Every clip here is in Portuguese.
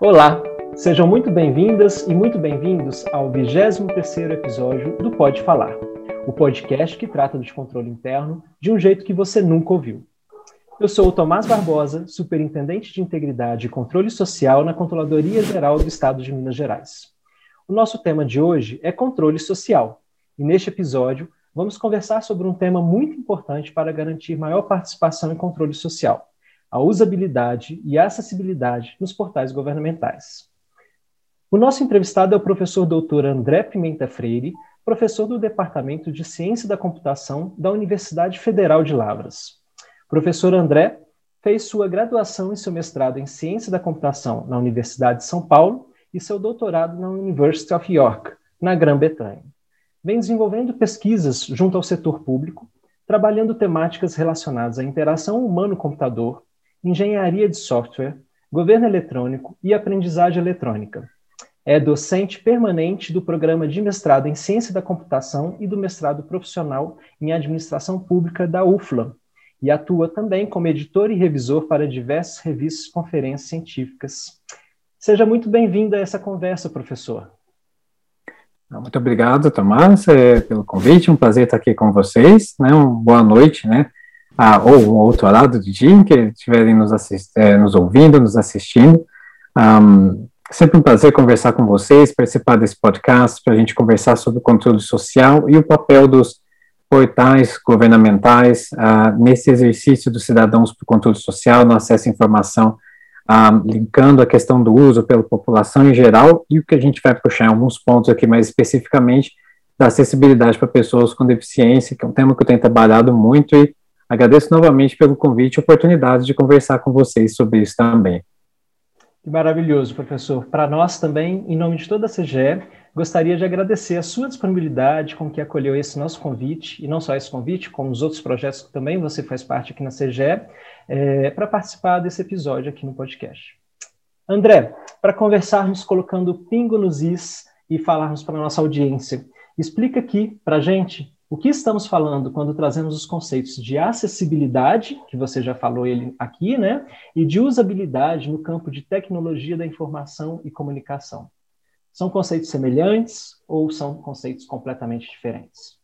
Olá, sejam muito bem-vindas e muito bem-vindos ao 23º episódio do Pode Falar, o podcast que trata de controle interno de um jeito que você nunca ouviu. Eu sou o Tomás Barbosa, superintendente de Integridade e Controle Social na Controladoria Geral do Estado de Minas Gerais. O nosso tema de hoje é controle social, e neste episódio vamos conversar sobre um tema muito importante para garantir maior participação e controle social, a usabilidade e a acessibilidade nos portais governamentais. O nosso entrevistado é o professor doutor André Pimenta Freire, professor do Departamento de Ciência da Computação da Universidade Federal de Lavras. professor André fez sua graduação e seu mestrado em Ciência da Computação na Universidade de São Paulo e seu doutorado na University of York, na Grã-Bretanha. Vem desenvolvendo pesquisas junto ao setor público, trabalhando temáticas relacionadas à interação humano-computador, engenharia de software, governo eletrônico e aprendizagem eletrônica. É docente permanente do programa de mestrado em ciência da computação e do mestrado profissional em administração pública da UFLA, e atua também como editor e revisor para diversas revistas e conferências científicas. Seja muito bem-vindo a essa conversa, professor. Muito obrigado, Tomás, é, pelo convite. Um prazer estar aqui com vocês. Né? Uma boa noite, né? Ah, ou um outro lado do dia que estiverem nos, é, nos ouvindo, nos assistindo. Um, sempre um prazer conversar com vocês, participar desse podcast para a gente conversar sobre o controle social e o papel dos portais governamentais uh, nesse exercício dos cidadãos para o controle social, no acesso à informação, uh, linkando a questão do uso pela população em geral e o que a gente vai puxar em alguns pontos aqui mais especificamente da acessibilidade para pessoas com deficiência, que é um tema que eu tenho trabalhado muito e Agradeço novamente pelo convite e oportunidade de conversar com vocês sobre isso também. Que maravilhoso, professor. Para nós também, em nome de toda a CGE, gostaria de agradecer a sua disponibilidade com que acolheu esse nosso convite, e não só esse convite, como os outros projetos que também você faz parte aqui na CGE, é, para participar desse episódio aqui no podcast. André, para conversarmos colocando pingo nos is e falarmos para a nossa audiência, explica aqui para a gente o que estamos falando quando trazemos os conceitos de acessibilidade, que você já falou ele aqui, né, e de usabilidade no campo de tecnologia da informação e comunicação? São conceitos semelhantes ou são conceitos completamente diferentes?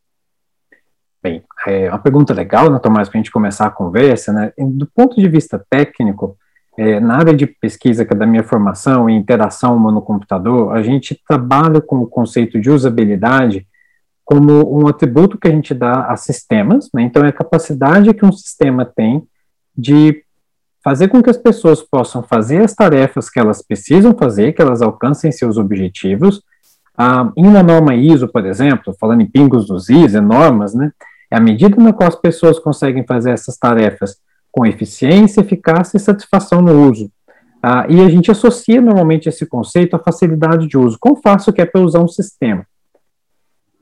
Bem, é uma pergunta legal, né, Tomás, para a gente começar a conversa, né? Do ponto de vista técnico, é, na área de pesquisa que é da minha formação em interação humano-computador, a gente trabalha com o conceito de usabilidade como um atributo que a gente dá a sistemas, né? então é a capacidade que um sistema tem de fazer com que as pessoas possam fazer as tarefas que elas precisam fazer, que elas alcancem seus objetivos. Ah, em uma norma ISO, por exemplo, falando em pingos dos IS, normas, né, é a medida na qual as pessoas conseguem fazer essas tarefas com eficiência, eficácia e satisfação no uso. Ah, e a gente associa normalmente esse conceito à facilidade de uso. Quão fácil que é para usar um sistema?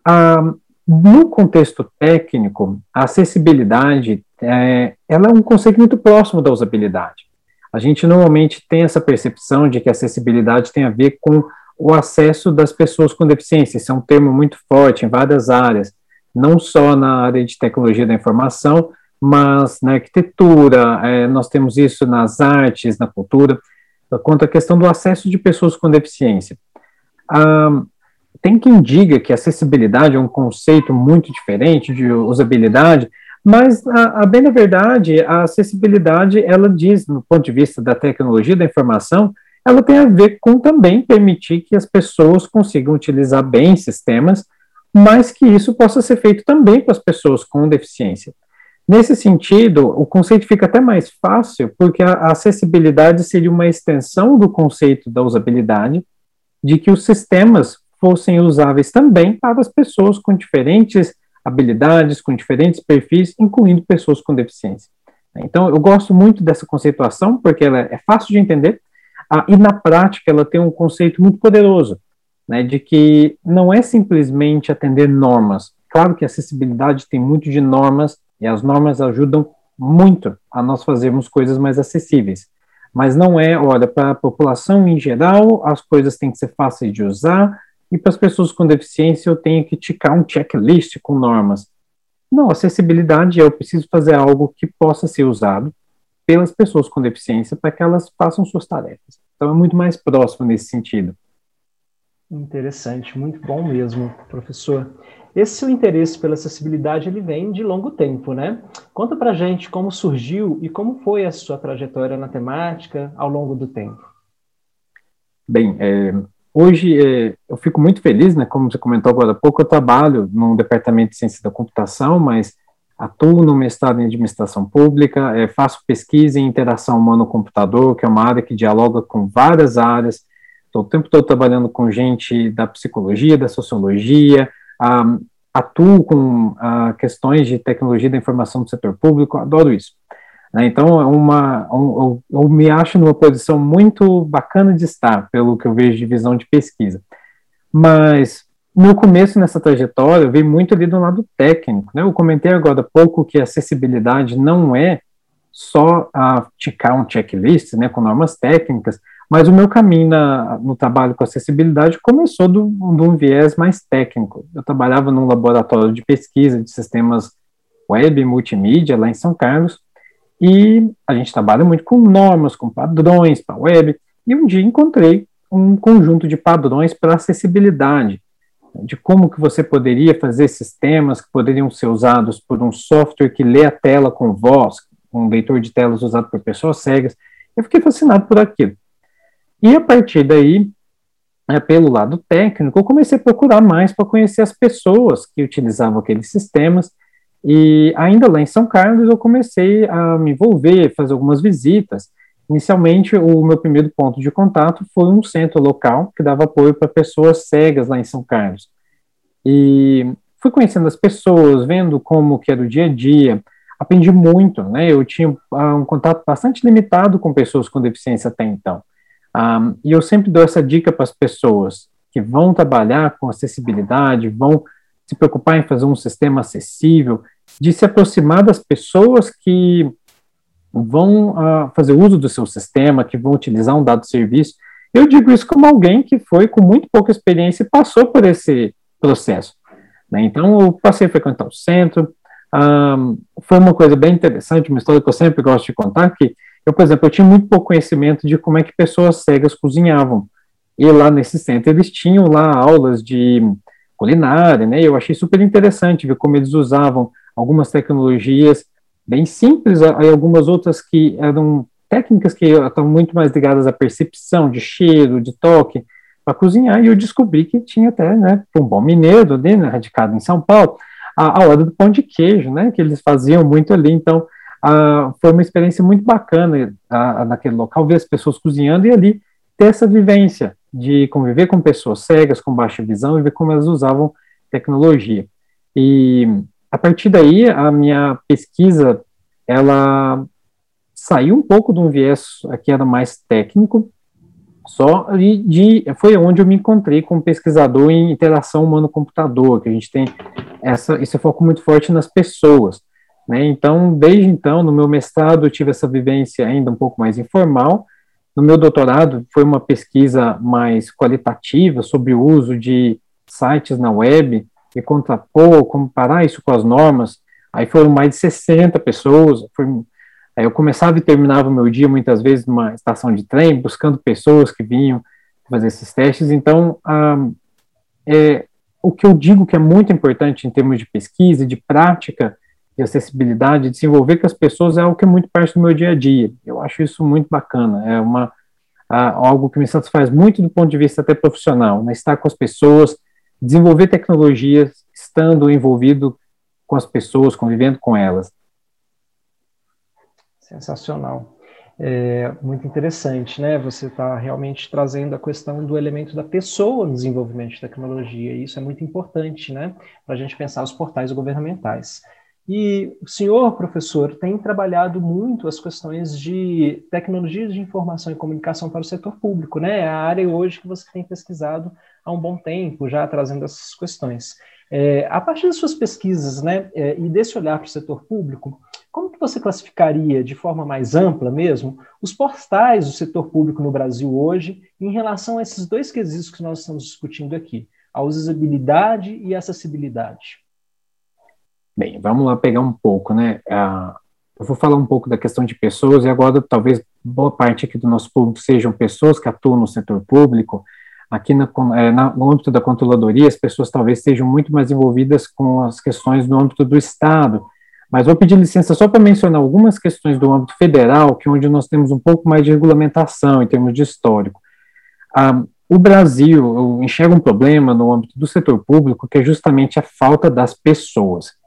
Ah, no contexto técnico, a acessibilidade é, ela é um conceito muito próximo da usabilidade. A gente normalmente tem essa percepção de que a acessibilidade tem a ver com o acesso das pessoas com deficiência. Esse é um termo muito forte em várias áreas, não só na área de tecnologia da informação, mas na arquitetura, é, nós temos isso nas artes, na cultura, quanto à questão do acesso de pessoas com deficiência. Ah, tem quem diga que acessibilidade é um conceito muito diferente de usabilidade, mas a, a bem verdade, a acessibilidade, ela diz, no ponto de vista da tecnologia da informação, ela tem a ver com também permitir que as pessoas consigam utilizar bem sistemas, mas que isso possa ser feito também com as pessoas com deficiência. Nesse sentido, o conceito fica até mais fácil, porque a acessibilidade seria uma extensão do conceito da usabilidade, de que os sistemas fossem usáveis também para as pessoas com diferentes habilidades, com diferentes perfis, incluindo pessoas com deficiência. Então, eu gosto muito dessa conceituação, porque ela é fácil de entender, ah, e na prática ela tem um conceito muito poderoso, né, de que não é simplesmente atender normas. Claro que a acessibilidade tem muito de normas, e as normas ajudam muito a nós fazermos coisas mais acessíveis. Mas não é, olha, para a população em geral, as coisas têm que ser fáceis de usar, e para as pessoas com deficiência eu tenho que ticar um checklist com normas. Não, acessibilidade é eu preciso fazer algo que possa ser usado pelas pessoas com deficiência para que elas façam suas tarefas. Então é muito mais próximo nesse sentido. Interessante, muito bom mesmo, professor. Esse seu interesse pela acessibilidade ele vem de longo tempo, né? Conta pra gente como surgiu e como foi a sua trajetória na temática ao longo do tempo. Bem, é, hoje é, eu fico muito feliz, né? Como você comentou agora há pouco, eu trabalho no departamento de ciência da computação, mas atuo no mestrado em administração pública, é, faço pesquisa em interação humano-computador, que é uma área que dialoga com várias áreas. Estou o tempo todo trabalhando com gente da psicologia, da sociologia, um, atuo com uh, questões de tecnologia da informação do setor público, adoro isso. Né? Então, é uma, um, eu, eu, me acho numa posição muito bacana de estar, pelo que eu vejo de visão de pesquisa. Mas, no começo nessa trajetória, eu vi muito ali do lado técnico. Né? Eu comentei agora há pouco que acessibilidade não é só a ticar um checklist né, com normas técnicas, mas o meu caminho na, no trabalho com acessibilidade começou de um viés mais técnico. Eu trabalhava num laboratório de pesquisa de sistemas web e multimídia lá em São Carlos, e a gente trabalha muito com normas, com padrões para web, e um dia encontrei um conjunto de padrões para acessibilidade, de como que você poderia fazer sistemas que poderiam ser usados por um software que lê a tela com voz, um leitor de telas usado por pessoas cegas. Eu fiquei fascinado por aquilo. E a partir daí, é, pelo lado técnico, eu comecei a procurar mais para conhecer as pessoas que utilizavam aqueles sistemas. E ainda lá em São Carlos, eu comecei a me envolver, fazer algumas visitas. Inicialmente, o meu primeiro ponto de contato foi um centro local que dava apoio para pessoas cegas lá em São Carlos. E fui conhecendo as pessoas, vendo como que era o dia a dia, aprendi muito, né? Eu tinha uh, um contato bastante limitado com pessoas com deficiência até então. Um, e eu sempre dou essa dica para as pessoas que vão trabalhar com acessibilidade, vão se preocupar em fazer um sistema acessível, de se aproximar das pessoas que vão uh, fazer uso do seu sistema, que vão utilizar um dado serviço. Eu digo isso como alguém que foi com muito pouca experiência e passou por esse processo. Né? Então, eu passei a frequentar o centro. Um, foi uma coisa bem interessante, uma história que eu sempre gosto de contar, que eu, por exemplo, eu tinha muito pouco conhecimento de como é que pessoas cegas cozinhavam. E lá nesse centro eles tinham lá aulas de culinária, né? Eu achei super interessante ver como eles usavam algumas tecnologias bem simples e algumas outras que eram técnicas que estavam muito mais ligadas à percepção de cheiro, de toque, para cozinhar, e eu descobri que tinha até, né, um bom mineiro ali, né, radicado em São Paulo, a, a hora do pão de queijo, né, que eles faziam muito ali, então ah, foi uma experiência muito bacana ah, naquele local, ver as pessoas cozinhando e ali ter essa vivência de conviver com pessoas cegas, com baixa visão e ver como elas usavam tecnologia. E a partir daí, a minha pesquisa, ela saiu um pouco de um viés que era mais técnico, só de, de, foi onde eu me encontrei com um pesquisador em interação humano-computador, que a gente tem essa, esse foco muito forte nas pessoas. Né? Então, desde então, no meu mestrado, eu tive essa vivência ainda um pouco mais informal. No meu doutorado, foi uma pesquisa mais qualitativa sobre o uso de sites na web e contrapor, comparar isso com as normas. Aí foram mais de 60 pessoas. Foi, eu começava e terminava o meu dia, muitas vezes, numa estação de trem, buscando pessoas que vinham fazer esses testes. Então, é, o que eu digo que é muito importante em termos de pesquisa e de prática de acessibilidade, desenvolver com as pessoas é algo que é muito parte do meu dia a dia. Eu acho isso muito bacana, é uma algo que me satisfaz muito do ponto de vista até profissional, né? estar com as pessoas, desenvolver tecnologias, estando envolvido com as pessoas, convivendo com elas. Sensacional. É muito interessante, né? Você está realmente trazendo a questão do elemento da pessoa no desenvolvimento de tecnologia. E isso é muito importante, né? Para a gente pensar os portais governamentais. E o senhor, professor, tem trabalhado muito as questões de tecnologias de informação e comunicação para o setor público, né? É a área hoje que você tem pesquisado há um bom tempo, já trazendo essas questões. É, a partir das suas pesquisas, né, é, e desse olhar para o setor público, como que você classificaria, de forma mais ampla mesmo, os portais do setor público no Brasil hoje em relação a esses dois quesitos que nós estamos discutindo aqui, a usabilidade e a acessibilidade? Bem, vamos lá pegar um pouco, né? Uh, eu vou falar um pouco da questão de pessoas e agora talvez boa parte aqui do nosso público sejam pessoas que atuam no setor público, aqui na, é, na, no âmbito da controladoria, as pessoas talvez estejam muito mais envolvidas com as questões no âmbito do Estado, mas vou pedir licença só para mencionar algumas questões do âmbito federal, que é onde nós temos um pouco mais de regulamentação em termos de histórico. Ah, o Brasil enxerga um problema no âmbito do setor público, que é justamente a falta das pessoas.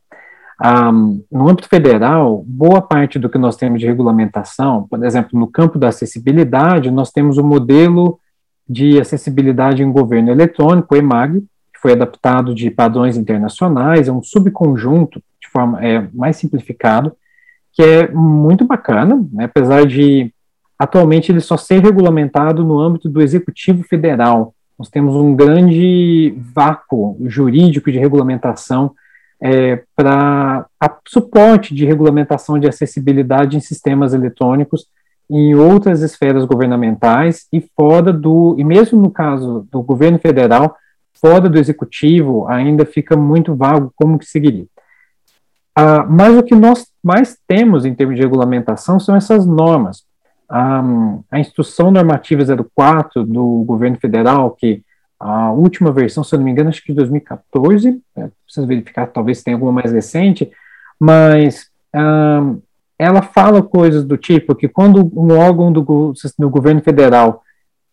Ah, no âmbito federal, boa parte do que nós temos de regulamentação, por exemplo, no campo da acessibilidade, nós temos o modelo de acessibilidade em governo eletrônico, EMAG, que foi adaptado de padrões internacionais, é um subconjunto, de forma é, mais simplificado, que é muito bacana, né, apesar de atualmente ele só ser regulamentado no âmbito do Executivo Federal. Nós temos um grande vácuo jurídico de regulamentação é, para suporte de regulamentação de acessibilidade em sistemas eletrônicos em outras esferas governamentais e fora do, e mesmo no caso do governo federal, fora do executivo, ainda fica muito vago como que seguiria. Ah, mas o que nós mais temos em termos de regulamentação são essas normas. Ah, a Instrução Normativa 04 do governo federal, que a última versão, se eu não me engano, acho que de 2014, é, preciso verificar, talvez tenha alguma mais recente, mas ela fala coisas do tipo que quando um órgão do, do governo federal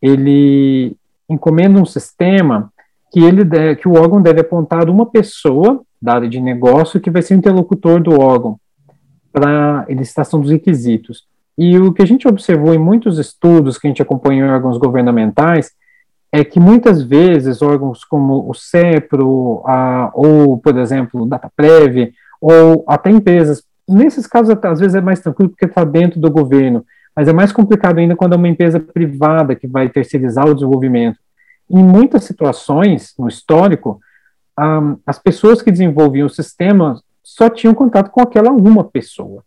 ele encomenda um sistema que ele que o órgão deve apontar uma pessoa da área de negócio que vai ser o interlocutor do órgão para a licitação dos requisitos. E o que a gente observou em muitos estudos que a gente acompanhou em órgãos governamentais é que muitas vezes órgãos como o CEPRO, a, ou, por exemplo, o DataPrev, ou até empresas Nesses casos, às vezes é mais tranquilo porque está dentro do governo, mas é mais complicado ainda quando é uma empresa privada que vai terceirizar o desenvolvimento. Em muitas situações, no histórico, um, as pessoas que desenvolviam o sistema só tinham contato com aquela uma pessoa.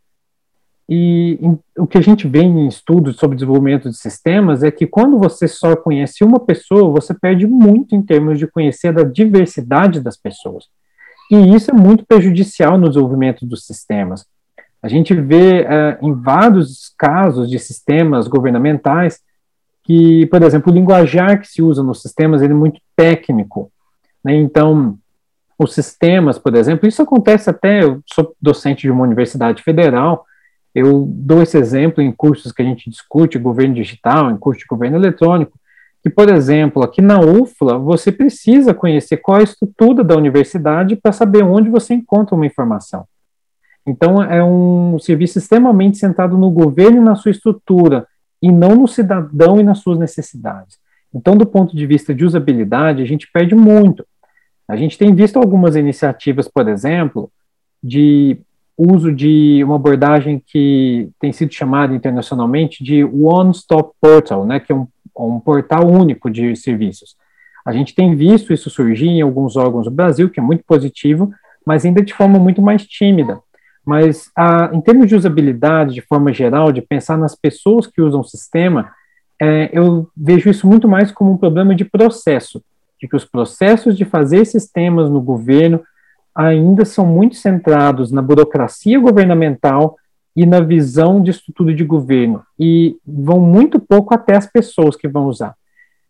E em, o que a gente vê em estudos sobre desenvolvimento de sistemas é que quando você só conhece uma pessoa, você perde muito em termos de conhecer a diversidade das pessoas. E isso é muito prejudicial no desenvolvimento dos sistemas. A gente vê uh, em vários casos de sistemas governamentais que, por exemplo, o linguajar que se usa nos sistemas é muito técnico. Né? Então, os sistemas, por exemplo, isso acontece até, eu sou docente de uma universidade federal, eu dou esse exemplo em cursos que a gente discute governo digital, em curso de governo eletrônico, que, por exemplo, aqui na UFLA, você precisa conhecer qual é a estrutura da universidade para saber onde você encontra uma informação. Então, é um serviço extremamente centrado no governo e na sua estrutura, e não no cidadão e nas suas necessidades. Então, do ponto de vista de usabilidade, a gente perde muito. A gente tem visto algumas iniciativas, por exemplo, de uso de uma abordagem que tem sido chamada internacionalmente de One Stop Portal, né, que é um um portal único de serviços. A gente tem visto isso surgir em alguns órgãos do Brasil, que é muito positivo, mas ainda de forma muito mais tímida. Mas, a, em termos de usabilidade, de forma geral, de pensar nas pessoas que usam o sistema, é, eu vejo isso muito mais como um problema de processo, de que os processos de fazer sistemas no governo ainda são muito centrados na burocracia governamental e na visão de estrutura de governo, e vão muito pouco até as pessoas que vão usar.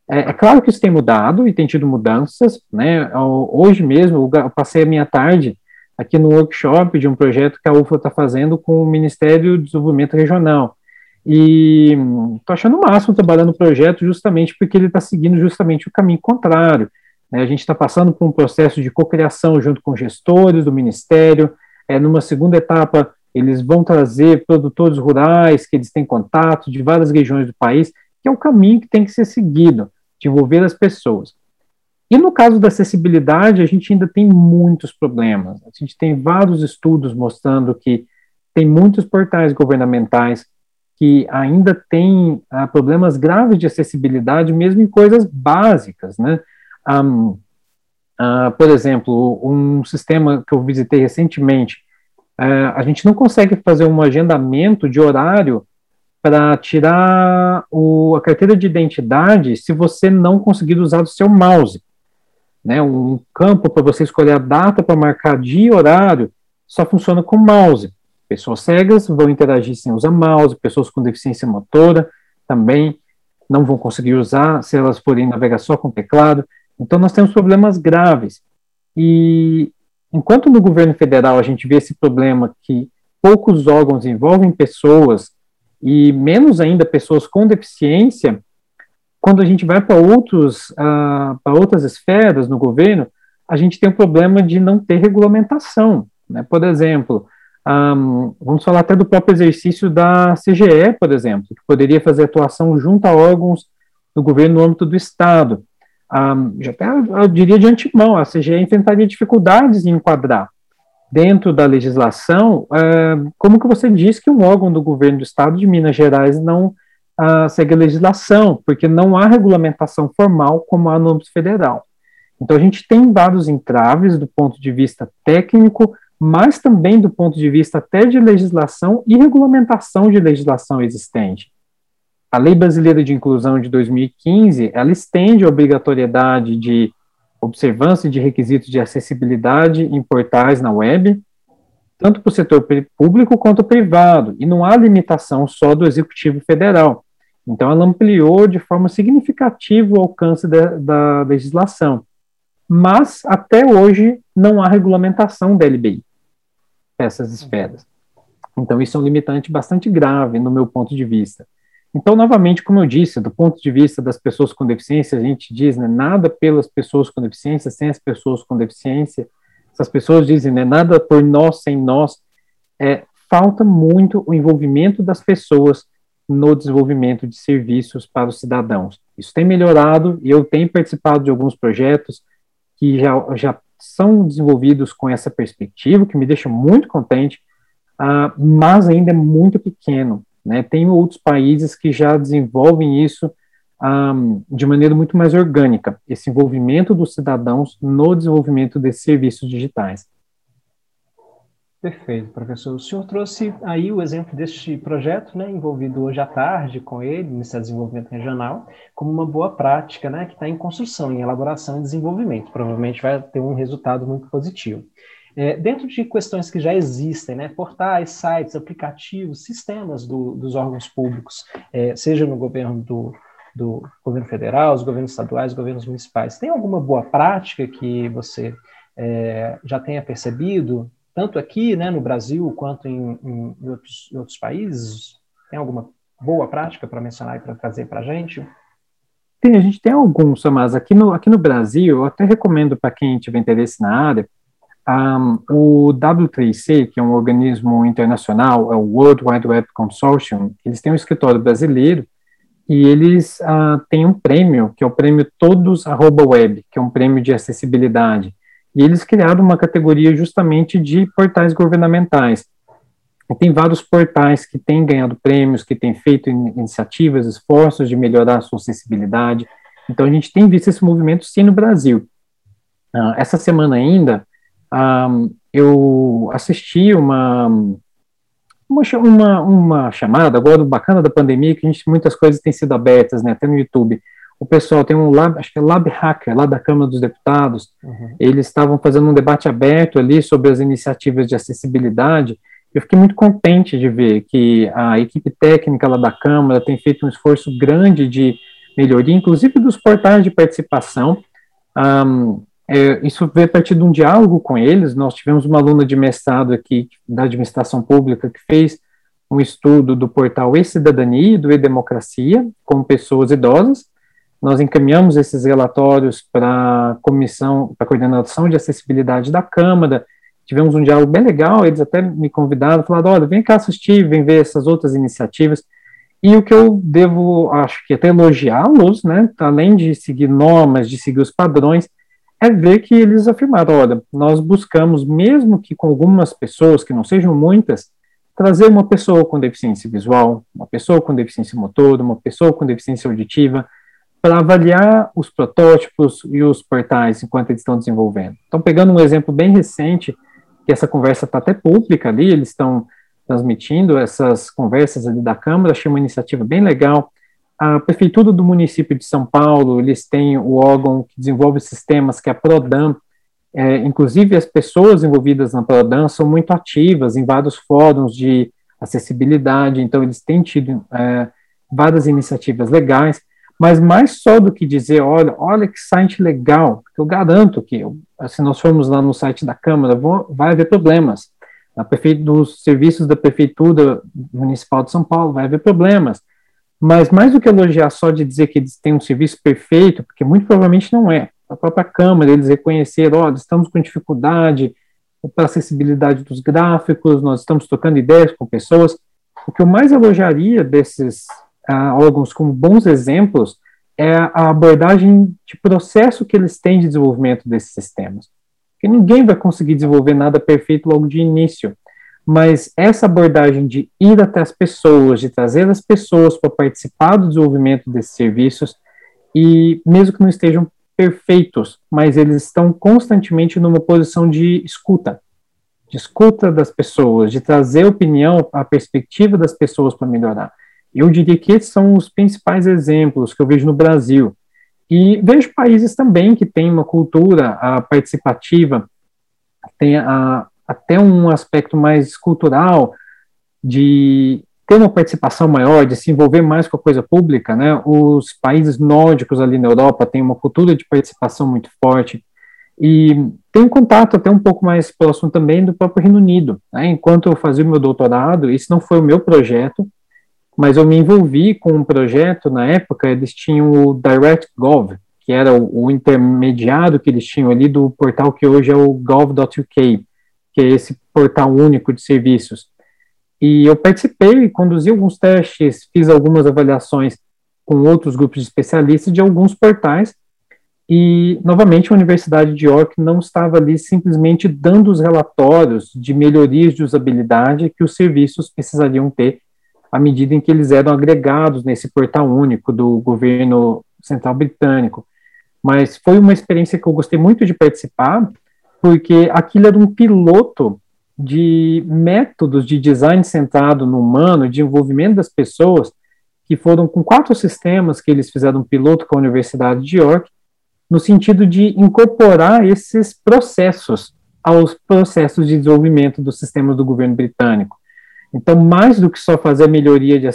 É, é claro que isso tem mudado e tem tido mudanças, né? Hoje mesmo, eu passei a minha tarde aqui no workshop de um projeto que a UFA está fazendo com o Ministério do Desenvolvimento Regional. E estou achando o máximo trabalhando no projeto justamente porque ele está seguindo justamente o caminho contrário. Né? A gente está passando por um processo de cocriação junto com gestores do Ministério. É, numa segunda etapa, eles vão trazer produtores rurais que eles têm contato de várias regiões do país, que é o caminho que tem que ser seguido, de envolver as pessoas. E no caso da acessibilidade, a gente ainda tem muitos problemas. A gente tem vários estudos mostrando que tem muitos portais governamentais que ainda têm ah, problemas graves de acessibilidade, mesmo em coisas básicas, né? Um, ah, por exemplo, um sistema que eu visitei recentemente, é, a gente não consegue fazer um agendamento de horário para tirar o, a carteira de identidade se você não conseguir usar o seu mouse. Né, um campo para você escolher a data para marcar dia e horário só funciona com mouse. Pessoas cegas vão interagir sem usar mouse, pessoas com deficiência motora também não vão conseguir usar se elas forem navegar só com teclado. Então, nós temos problemas graves. E enquanto no governo federal a gente vê esse problema que poucos órgãos envolvem pessoas e menos ainda pessoas com deficiência, quando a gente vai para outros uh, para outras esferas no governo, a gente tem o problema de não ter regulamentação. Né? Por exemplo, um, vamos falar até do próprio exercício da CGE, por exemplo, que poderia fazer atuação junto a órgãos do governo no âmbito do Estado. Até, eu diria de antemão, a CGE enfrentaria dificuldades em enquadrar dentro da legislação, uh, como que você diz que um órgão do governo do Estado de Minas Gerais não uh, segue a legislação, porque não há regulamentação formal como há no âmbito federal. Então, a gente tem vários entraves do ponto de vista técnico, mas também do ponto de vista até de legislação e regulamentação de legislação existente. A Lei Brasileira de Inclusão de 2015, ela estende a obrigatoriedade de observância de requisitos de acessibilidade em portais na web, tanto para o setor público quanto privado, e não há limitação só do Executivo Federal. Então, ela ampliou de forma significativa o alcance da, da legislação. Mas, até hoje, não há regulamentação da LBI essas esferas. Então, isso é um limitante bastante grave, no meu ponto de vista. Então, novamente, como eu disse, do ponto de vista das pessoas com deficiência, a gente diz, né, nada pelas pessoas com deficiência, sem as pessoas com deficiência. Essas pessoas dizem, né, nada por nós, sem nós. É, falta muito o envolvimento das pessoas no desenvolvimento de serviços para os cidadãos. Isso tem melhorado e eu tenho participado de alguns projetos que já, já são desenvolvidos com essa perspectiva, que me deixa muito contente, uh, mas ainda é muito pequeno. Né? Tem outros países que já desenvolvem isso um, de maneira muito mais orgânica, esse envolvimento dos cidadãos no desenvolvimento desses serviços digitais. Perfeito, professor. O senhor trouxe aí o exemplo deste projeto, né, envolvido hoje à tarde com ele, nesse desenvolvimento regional, como uma boa prática, né, que está em construção, em elaboração e desenvolvimento. Provavelmente vai ter um resultado muito positivo. É, dentro de questões que já existem, né, portais, sites, aplicativos, sistemas do, dos órgãos públicos, é, seja no governo do, do governo federal, os governos estaduais, os governos municipais, tem alguma boa prática que você é, já tenha percebido tanto aqui né, no Brasil quanto em, em, outros, em outros países? Tem alguma boa prática para mencionar e para trazer para a gente? Tem, a gente tem alguns, mas aqui no, aqui no Brasil, eu até recomendo para quem tiver interesse na área, um, o W3C, que é um organismo internacional, é o World Wide Web Consortium, eles têm um escritório brasileiro e eles uh, têm um prêmio, que é o prêmio Todos Web, que é um prêmio de acessibilidade. E eles criaram uma categoria justamente de portais governamentais. E tem vários portais que têm ganhado prêmios, que têm feito iniciativas, esforços de melhorar a sua acessibilidade. Então, a gente tem visto esse movimento sim no Brasil. Uh, essa semana ainda, um, eu assisti uma, uma, uma, chamada, agora bacana da pandemia, que a gente, muitas coisas têm sido abertas, né, até no YouTube, o pessoal tem um lab, acho que é Lab Hacker, lá da Câmara dos Deputados, uhum. eles estavam fazendo um debate aberto ali sobre as iniciativas de acessibilidade. Eu fiquei muito contente de ver que a equipe técnica lá da Câmara tem feito um esforço grande de melhoria, inclusive dos portais de participação. Um, é, isso veio a partir de um diálogo com eles. Nós tivemos uma aluna de mestrado aqui da administração pública que fez um estudo do portal E-Cidadania e do E-Democracia com pessoas idosas, nós encaminhamos esses relatórios para a comissão, para a coordenação de acessibilidade da Câmara, tivemos um diálogo bem legal, eles até me convidaram, falaram, olha, vem cá assistir, vem ver essas outras iniciativas, e o que eu devo, acho que até elogiá-los, né, além de seguir normas, de seguir os padrões, é ver que eles afirmaram, olha, nós buscamos, mesmo que com algumas pessoas, que não sejam muitas, trazer uma pessoa com deficiência visual, uma pessoa com deficiência motora, uma pessoa com deficiência auditiva, para avaliar os protótipos e os portais enquanto eles estão desenvolvendo. Então, pegando um exemplo bem recente, que essa conversa está até pública ali, eles estão transmitindo essas conversas ali da Câmara, achei uma iniciativa bem legal. A Prefeitura do município de São Paulo, eles têm o órgão que desenvolve sistemas, que é a PRODAM, É, inclusive, as pessoas envolvidas na Prodan são muito ativas em vários fóruns de acessibilidade, então eles têm tido é, várias iniciativas legais, mas mais só do que dizer, olha, olha que site legal, eu garanto que, se nós formos lá no site da Câmara, vou, vai haver problemas. Na prefe... Dos serviços da Prefeitura Municipal de São Paulo, vai haver problemas. Mas mais do que elogiar só de dizer que eles têm um serviço perfeito, porque muito provavelmente não é. A própria Câmara, eles reconheceram, olha, estamos com dificuldade para acessibilidade dos gráficos, nós estamos trocando ideias com pessoas. O que eu mais elogiaria desses uh, órgãos como bons exemplos é a abordagem de processo que eles têm de desenvolvimento desses sistemas. Porque ninguém vai conseguir desenvolver nada perfeito logo de início, mas essa abordagem de ir até as pessoas, de trazer as pessoas para participar do desenvolvimento desses serviços, e mesmo que não estejam perfeitos, mas eles estão constantemente numa posição de escuta, de escuta das pessoas, de trazer opinião, a perspectiva das pessoas para melhorar. Eu diria que esses são os principais exemplos que eu vejo no Brasil. E vejo países também que têm uma cultura a, participativa, tem a, até um aspecto mais cultural de ter uma participação maior, de se envolver mais com a coisa pública, né? Os países nórdicos ali na Europa têm uma cultura de participação muito forte e tem um contato até um pouco mais próximo também do próprio Reino Unido. Né? Enquanto eu fazia o meu doutorado, esse não foi o meu projeto, mas eu me envolvi com um projeto na época, eles tinham o DirectGov, que era o, o intermediário que eles tinham ali do portal que hoje é o gov.uk, que é esse portal único de serviços. E eu participei, conduzi alguns testes, fiz algumas avaliações com outros grupos de especialistas de alguns portais, e, novamente, a Universidade de York não estava ali simplesmente dando os relatórios de melhorias de usabilidade que os serviços precisariam ter à medida em que eles eram agregados nesse portal único do governo central britânico. Mas foi uma experiência que eu gostei muito de participar, porque aquilo era um piloto de métodos de design centrado no humano, de envolvimento das pessoas, que foram com quatro sistemas que eles fizeram um piloto com a Universidade de York, no sentido de incorporar esses processos aos processos de desenvolvimento do sistema do governo britânico. Então, mais do que só fazer a melhoria de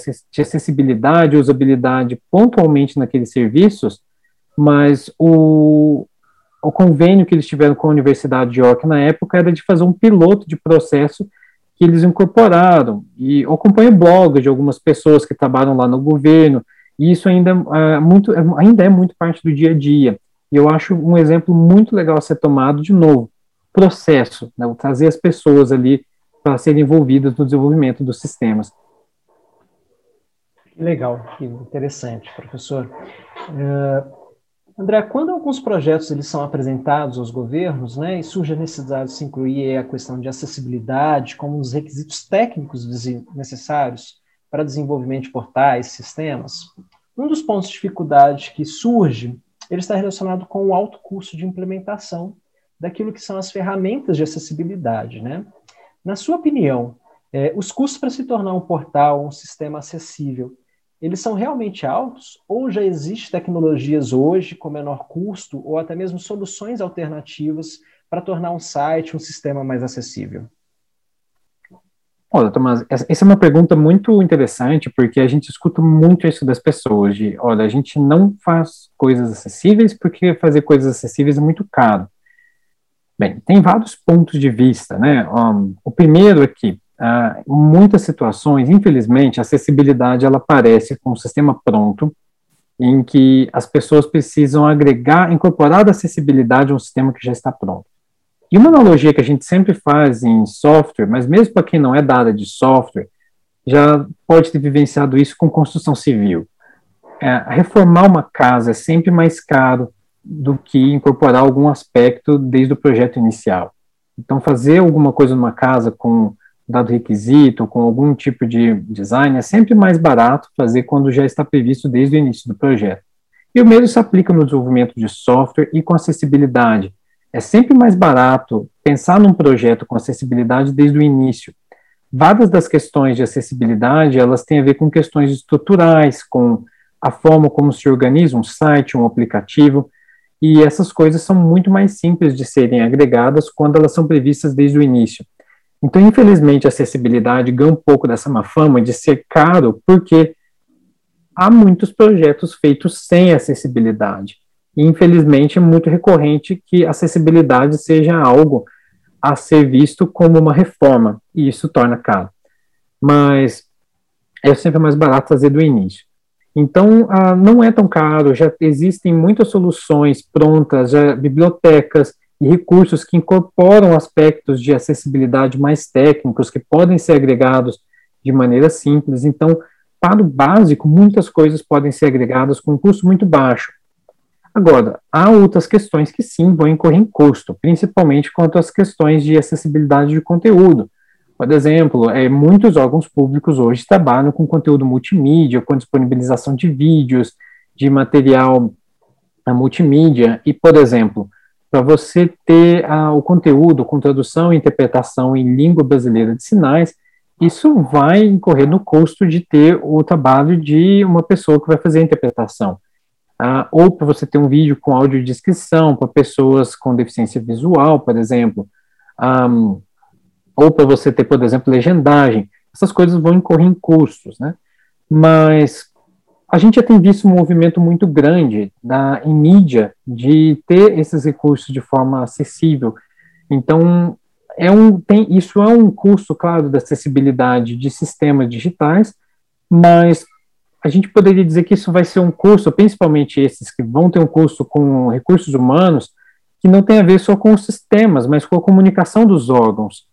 acessibilidade, usabilidade pontualmente naqueles serviços, mas o, o convênio que eles tiveram com a Universidade de York na época era de fazer um piloto de processo que eles incorporaram. E eu acompanho blog de algumas pessoas que trabalham lá no governo, e isso ainda é muito, é, ainda é muito parte do dia a dia. E eu acho um exemplo muito legal a ser tomado, de novo, processo, né, trazer as pessoas ali para serem envolvidas no desenvolvimento dos sistemas. Legal, que interessante, professor. Uh, André, quando alguns projetos eles são apresentados aos governos, né, e surge a necessidade de se incluir a questão de acessibilidade como um dos requisitos técnicos necessários para desenvolvimento de portais, sistemas, um dos pontos de dificuldade que surge, ele está relacionado com o alto custo de implementação daquilo que são as ferramentas de acessibilidade, né? Na sua opinião, é, os custos para se tornar um portal, um sistema acessível, eles são realmente altos ou já existem tecnologias hoje com menor custo ou até mesmo soluções alternativas para tornar um site, um sistema mais acessível? Olha, Tomás, essa é uma pergunta muito interessante, porque a gente escuta muito isso das pessoas, de, olha, a gente não faz coisas acessíveis porque fazer coisas acessíveis é muito caro. Bem, tem vários pontos de vista, né? Um, o primeiro é que, em muitas situações, infelizmente, a acessibilidade ela aparece com um sistema pronto, em que as pessoas precisam agregar, incorporar a acessibilidade a um sistema que já está pronto. E uma analogia que a gente sempre faz em software, mas mesmo para quem não é da área de software, já pode ter vivenciado isso com construção civil. É, reformar uma casa é sempre mais caro, do que incorporar algum aspecto desde o projeto inicial. Então, fazer alguma coisa numa casa com dado requisito, com algum tipo de design, é sempre mais barato fazer quando já está previsto desde o início do projeto. E o mesmo se aplica no desenvolvimento de software e com acessibilidade. É sempre mais barato pensar num projeto com acessibilidade desde o início. Várias das questões de acessibilidade, elas têm a ver com questões estruturais, com a forma como se organiza um site, um aplicativo, e essas coisas são muito mais simples de serem agregadas quando elas são previstas desde o início. Então, infelizmente, a acessibilidade ganha um pouco dessa má fama de ser caro, porque há muitos projetos feitos sem acessibilidade. E, infelizmente, é muito recorrente que acessibilidade seja algo a ser visto como uma reforma, e isso torna caro. Mas é sempre mais barato fazer do início. Então, ah, não é tão caro, já existem muitas soluções prontas, já, bibliotecas e recursos que incorporam aspectos de acessibilidade mais técnicos, que podem ser agregados de maneira simples. Então, para o básico, muitas coisas podem ser agregadas com um custo muito baixo. Agora, há outras questões que sim vão incorrer em custo, principalmente quanto às questões de acessibilidade de conteúdo. Por exemplo, é, muitos órgãos públicos hoje trabalham com conteúdo multimídia, com disponibilização de vídeos, de material a, multimídia, e, por exemplo, para você ter a, o conteúdo com tradução e interpretação em língua brasileira de sinais, isso vai incorrer no custo de ter o trabalho de uma pessoa que vai fazer a interpretação. Ah, ou para você ter um vídeo com áudio de descrição para pessoas com deficiência visual, por exemplo. Ou para você ter, por exemplo, legendagem. Essas coisas vão incorrer em custos, né? Mas a gente já tem visto um movimento muito grande da, em mídia de ter esses recursos de forma acessível. Então, é um, tem, isso é um custo, claro, da acessibilidade de sistemas digitais, mas a gente poderia dizer que isso vai ser um curso, principalmente esses que vão ter um curso com recursos humanos, que não tem a ver só com os sistemas, mas com a comunicação dos órgãos.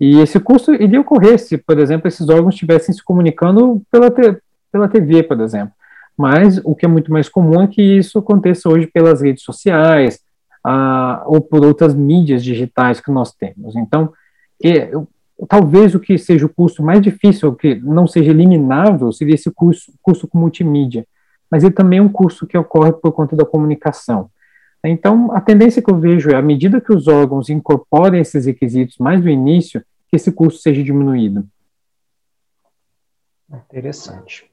E esse custo iria ocorrer se, por exemplo, esses órgãos estivessem se comunicando pela, te, pela TV, por exemplo. Mas o que é muito mais comum é que isso aconteça hoje pelas redes sociais ah, ou por outras mídias digitais que nós temos. Então, é, talvez o que seja o custo mais difícil, que não seja eliminável, seria esse custo, custo com multimídia. Mas ele também é um custo que ocorre por conta da comunicação. Então, a tendência que eu vejo é, à medida que os órgãos incorporem esses requisitos mais do início, que esse custo seja diminuído. Interessante.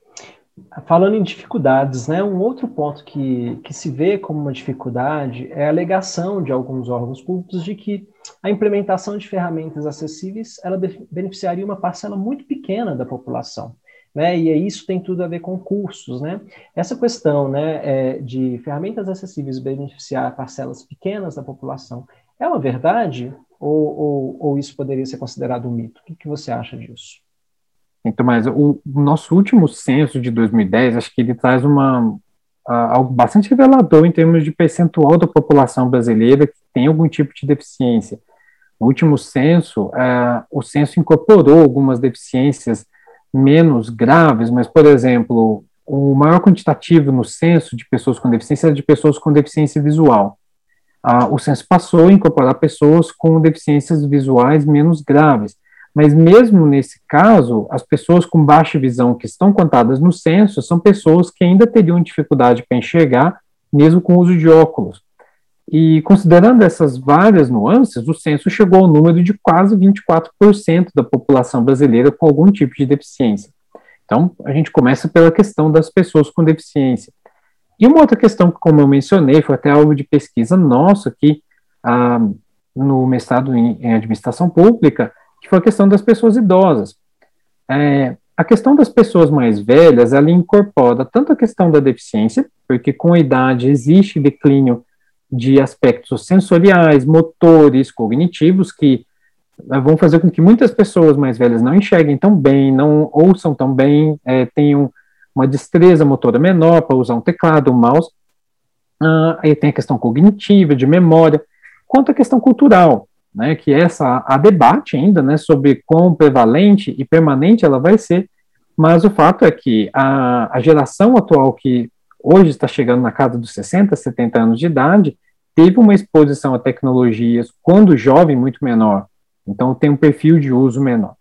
Falando em dificuldades, né, um outro ponto que, que se vê como uma dificuldade é a alegação de alguns órgãos públicos de que a implementação de ferramentas acessíveis ela beneficiaria uma parcela muito pequena da população. Né, e isso tem tudo a ver com cursos, né? Essa questão, né, é, de ferramentas acessíveis beneficiar parcelas pequenas da população é uma verdade ou, ou, ou isso poderia ser considerado um mito? O que, que você acha disso? Então, mas o, nosso último censo de 2010, acho que ele traz uma, uh, algo bastante revelador em termos de percentual da população brasileira que tem algum tipo de deficiência. No último censo, uh, o censo incorporou algumas deficiências menos graves, mas, por exemplo, o maior quantitativo no censo de pessoas com deficiência é de pessoas com deficiência visual. Ah, o censo passou a incorporar pessoas com deficiências visuais menos graves, mas mesmo nesse caso, as pessoas com baixa visão que estão contadas no censo são pessoas que ainda teriam dificuldade para enxergar, mesmo com o uso de óculos. E considerando essas várias nuances, o censo chegou ao número de quase 24% da população brasileira com algum tipo de deficiência. Então, a gente começa pela questão das pessoas com deficiência. E uma outra questão que, como eu mencionei, foi até algo de pesquisa nosso aqui ah, no mestrado em, em, administração pública, que foi a questão das pessoas idosas. É, a questão das pessoas mais velhas, ela incorpora tanto a questão da deficiência, porque com a idade existe declínio de aspectos sensoriais, motores, cognitivos, que eh, vão fazer com que muitas pessoas mais velhas não enxerguem tão bem, não ouçam tão bem, é, tenham uma destreza motora menor para usar um teclado, um mouse. Ah, aí tem a questão cognitiva, de memória, quanto a questão cultural, né, que essa há debate ainda, né, sobre quão prevalente e permanente ela vai ser, mas o fato é que a, a geração atual que hoje está chegando na casa dos 60, 70 anos de idade, teve uma exposição a tecnologias quando jovem muito menor, então tem um perfil de uso menor.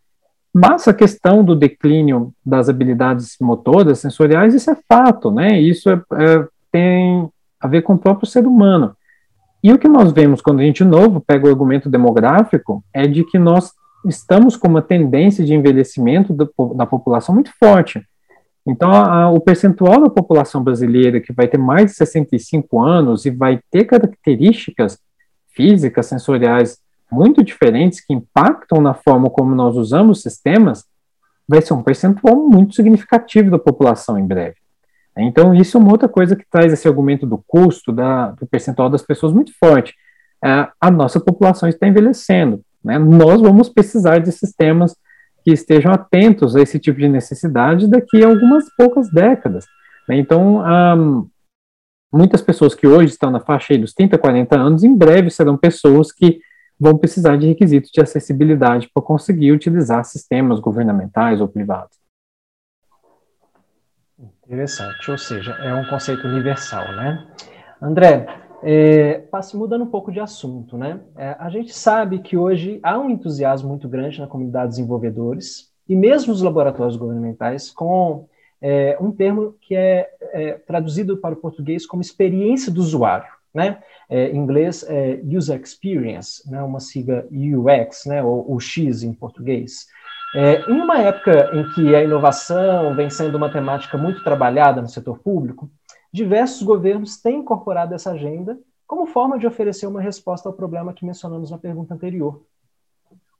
Mas a questão do declínio das habilidades motoras, sensoriais, isso é fato, né? Isso é, é, tem a ver com o próprio ser humano. E o que nós vemos quando a gente, novo, pega o argumento demográfico, é de que nós estamos com uma tendência de envelhecimento da, da população muito forte. Então, a, o percentual da população brasileira que vai ter mais de 65 anos e vai ter características físicas, sensoriais muito diferentes que impactam na forma como nós usamos sistemas, vai ser um percentual muito significativo da população em breve. Então, isso é uma outra coisa que traz esse argumento do custo, da, do percentual das pessoas muito forte. É, a nossa população está envelhecendo. Né? Nós vamos precisar de sistemas que estejam atentos a esse tipo de necessidade daqui a algumas poucas décadas. Né? Então, muitas pessoas que hoje estão na faixa dos 30, 40 anos, em breve serão pessoas que vão precisar de requisitos de acessibilidade para conseguir utilizar sistemas governamentais ou privados. Interessante, ou seja, é um conceito universal, né? André, é, mudando um pouco de assunto, né? É, a gente sabe que hoje há um entusiasmo muito grande na comunidade de desenvolvedores e mesmo os laboratórios governamentais com é, um termo que é, é, traduzido para o português como experiência do usuário, né? É, em inglês é user experience, né? Uma sigla UX, né? Ou, ou X em português. É, em uma época em que a inovação vem sendo uma temática muito trabalhada no setor público, diversos governos têm incorporado essa agenda como forma de oferecer uma resposta ao problema que mencionamos na pergunta anterior.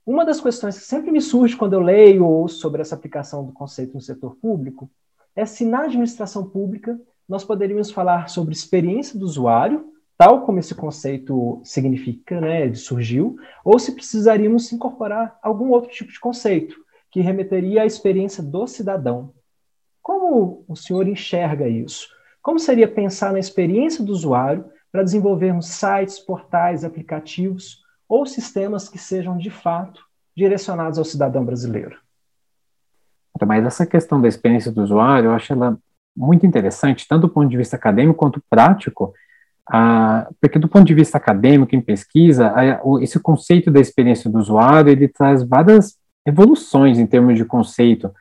Uma das questões que sempre me surge quando eu leio ou ouço sobre essa aplicação do conceito no setor público é se na administração pública nós poderíamos falar sobre experiência do usuário, tal como esse conceito significa, né, surgiu, ou se precisaríamos incorporar algum outro tipo de conceito que remeteria à experiência do cidadão. Como o senhor enxerga isso? Como seria pensar na experiência do usuário para desenvolvermos sites, portais, aplicativos ou sistemas que sejam de fato direcionados ao cidadão brasileiro? Mas essa questão da experiência do usuário, eu acho ela muito interessante, tanto do ponto de vista acadêmico quanto prático, ah, porque do ponto de vista acadêmico, em pesquisa, esse conceito da experiência do usuário, ele traz várias evoluções em termos de conceito,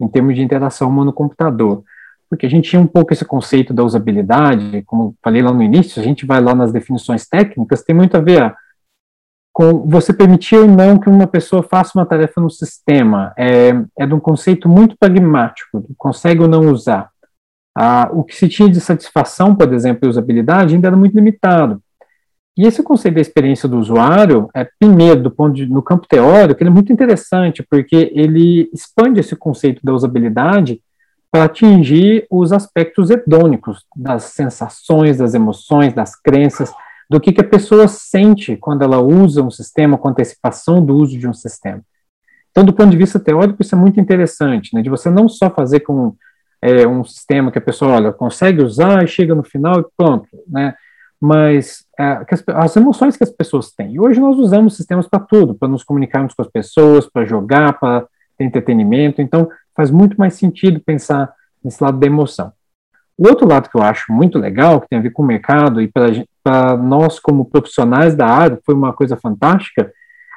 em termos de interação humano-computador porque a gente tinha um pouco esse conceito da usabilidade, como falei lá no início, a gente vai lá nas definições técnicas, tem muito a ver com você permitir ou não que uma pessoa faça uma tarefa no sistema. É, é de um conceito muito pragmático, consegue ou não usar. Ah, o que se tinha de satisfação, por exemplo, e usabilidade ainda era muito limitado. E esse conceito da experiência do usuário, é, primeiro, do ponto de, no campo teórico, ele é muito interessante, porque ele expande esse conceito da usabilidade para atingir os aspectos hedônicos das sensações, das emoções, das crenças, do que, que a pessoa sente quando ela usa um sistema, com antecipação do uso de um sistema. Então, do ponto de vista teórico, isso é muito interessante, né, de você não só fazer com é, um sistema que a pessoa, olha, consegue usar e chega no final e pronto, né, mas é, as, as, emoções que as pessoas têm. E hoje nós usamos sistemas para tudo, para nos comunicarmos com as pessoas, para jogar, para ter entretenimento, então faz muito mais sentido pensar nesse lado da emoção. O outro lado que eu acho muito legal, que tem a ver com o mercado e para nós como profissionais da área, foi uma coisa fantástica,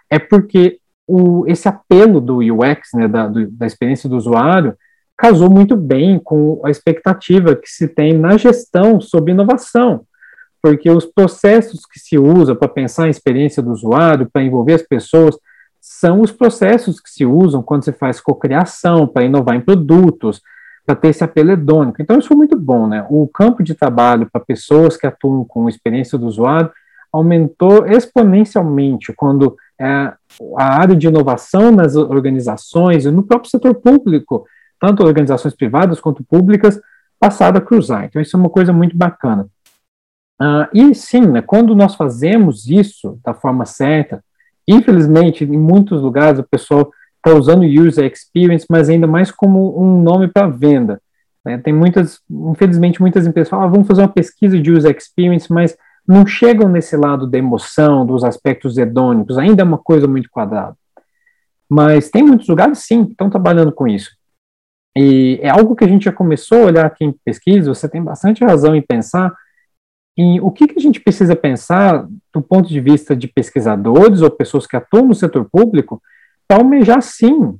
é porque o, esse apelo do UX, né, da, do, da experiência do usuário, casou muito bem com a expectativa que se tem na gestão sobre inovação, porque os processos que se usa para pensar a experiência do usuário, para envolver as pessoas, são os processos que se usam quando se faz cocriação, para inovar em produtos, para ter esse apelo hedônico. Então, isso foi muito bom, né? O campo de trabalho para pessoas que atuam com experiência do usuário aumentou exponencialmente quando é, a área de inovação nas organizações e no próprio setor público, tanto organizações privadas quanto públicas, passaram a cruzar. Então, isso é uma coisa muito bacana. Uh, e sim, né, quando nós fazemos isso da forma certa, Infelizmente, em muitos lugares o pessoal está usando user experience, mas ainda mais como um nome para venda. Né? Tem muitas, infelizmente, muitas empresas falam, ah, vamos fazer uma pesquisa de user experience, mas não chegam nesse lado da emoção, dos aspectos hedônicos, ainda é uma coisa muito quadrada. Mas tem muitos lugares, sim, que estão trabalhando com isso. E é algo que a gente já começou a olhar aqui em pesquisa, você tem bastante razão em pensar em o que, que a gente precisa pensar do ponto de vista de pesquisadores ou pessoas que atuam no setor público para almejar, sim,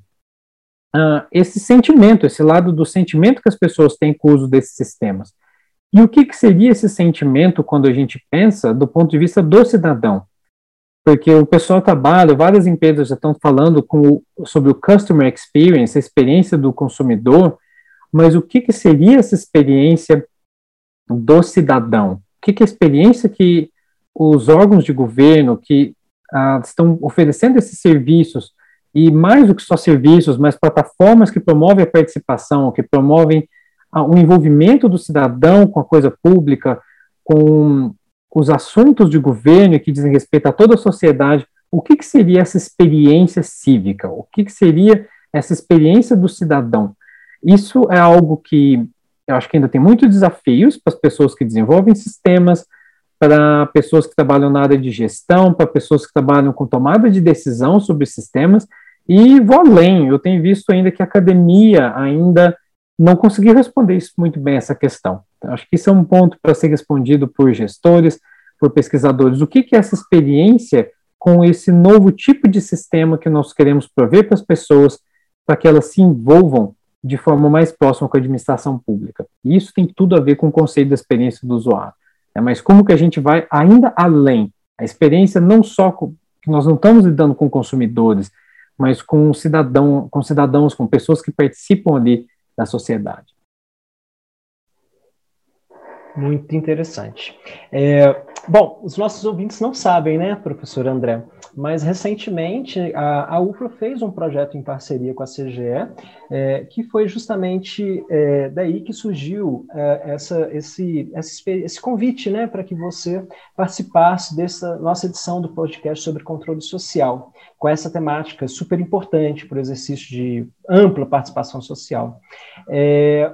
uh, esse sentimento, esse lado do sentimento que as pessoas têm com o uso desses sistemas. E o que, que seria esse sentimento quando a gente pensa do ponto de vista do cidadão? Porque o pessoal trabalha, várias empresas já estão falando com, sobre o customer experience, a experiência do consumidor, mas o que, que seria essa experiência do cidadão? Que, que a experiência que os órgãos de governo que ah, estão oferecendo esses serviços, e mais do que só serviços, mas plataformas que promovem a participação, que promovem ah, o envolvimento do cidadão com a coisa pública, com os assuntos de governo que dizem respeito a toda a sociedade, o que, que seria essa experiência cívica? O que, que seria essa experiência do cidadão? Isso é algo que eu acho que ainda tem muitos desafios para as pessoas que desenvolvem sistemas, para pessoas que trabalham na área de gestão, para pessoas que trabalham com tomada de decisão sobre sistemas, e vou além, eu tenho visto ainda que a academia ainda não conseguiu responder isso muito bem, essa questão. Então, acho que isso é um ponto para ser respondido por gestores, por pesquisadores. O que, que é essa experiência com esse novo tipo de sistema que nós queremos prover para as pessoas, para que elas se envolvam de forma mais próxima com a administração pública. E isso tem tudo a ver com o conceito da experiência do usuário. É, mas como que a gente vai ainda além? A experiência não só com, que nós não estamos lidando com consumidores, mas com cidadão, com cidadãos, com pessoas que participam ali da sociedade. Muito interessante. É, bom, os nossos ouvintes não sabem, né, professor André, mas recentemente a, a UFRO fez um projeto em parceria com a CGE, é, que foi justamente é, daí que surgiu é, essa, esse, esse, esse convite, né, para que você participasse dessa nossa edição do podcast sobre controle social, com essa temática super importante para o exercício de ampla participação social. É,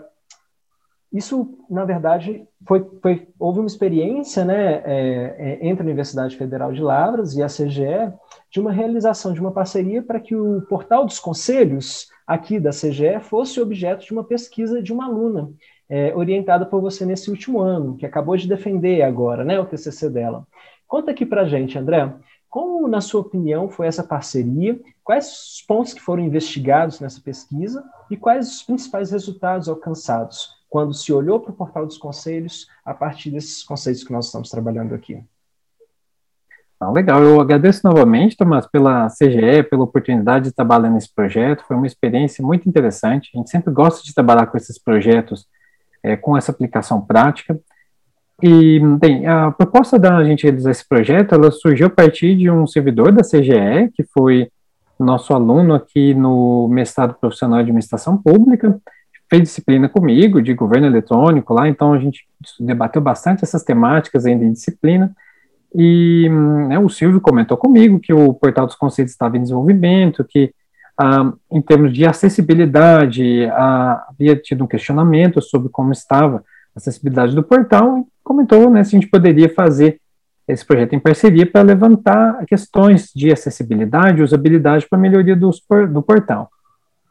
isso, na verdade, foi, foi, houve uma experiência né, é, é, entre a Universidade Federal de Lavras e a CGE de uma realização de uma parceria para que o portal dos conselhos aqui da CGE fosse objeto de uma pesquisa de uma aluna é, orientada por você nesse último ano, que acabou de defender agora né, o TCC dela. Conta aqui para gente, André, como, na sua opinião, foi essa parceria? Quais os pontos que foram investigados nessa pesquisa e quais os principais resultados alcançados? Quando se olhou para o portal dos conselhos a partir desses conceitos que nós estamos trabalhando aqui. Ah, legal, eu agradeço novamente, Tomás, pela CGE, pela oportunidade de trabalhar nesse projeto, foi uma experiência muito interessante, a gente sempre gosta de trabalhar com esses projetos, é, com essa aplicação prática, e, bem, a proposta da gente realizar esse projeto, ela surgiu a partir de um servidor da CGE, que foi nosso aluno aqui no mestrado profissional de administração pública, fez disciplina comigo de governo eletrônico lá, então a gente debateu bastante essas temáticas ainda em disciplina. E né, o Silvio comentou comigo que o portal dos conceitos estava em desenvolvimento, que ah, em termos de acessibilidade ah, havia tido um questionamento sobre como estava a acessibilidade do portal, e comentou né, se a gente poderia fazer esse projeto em parceria para levantar questões de acessibilidade e usabilidade para a melhoria dos, do portal.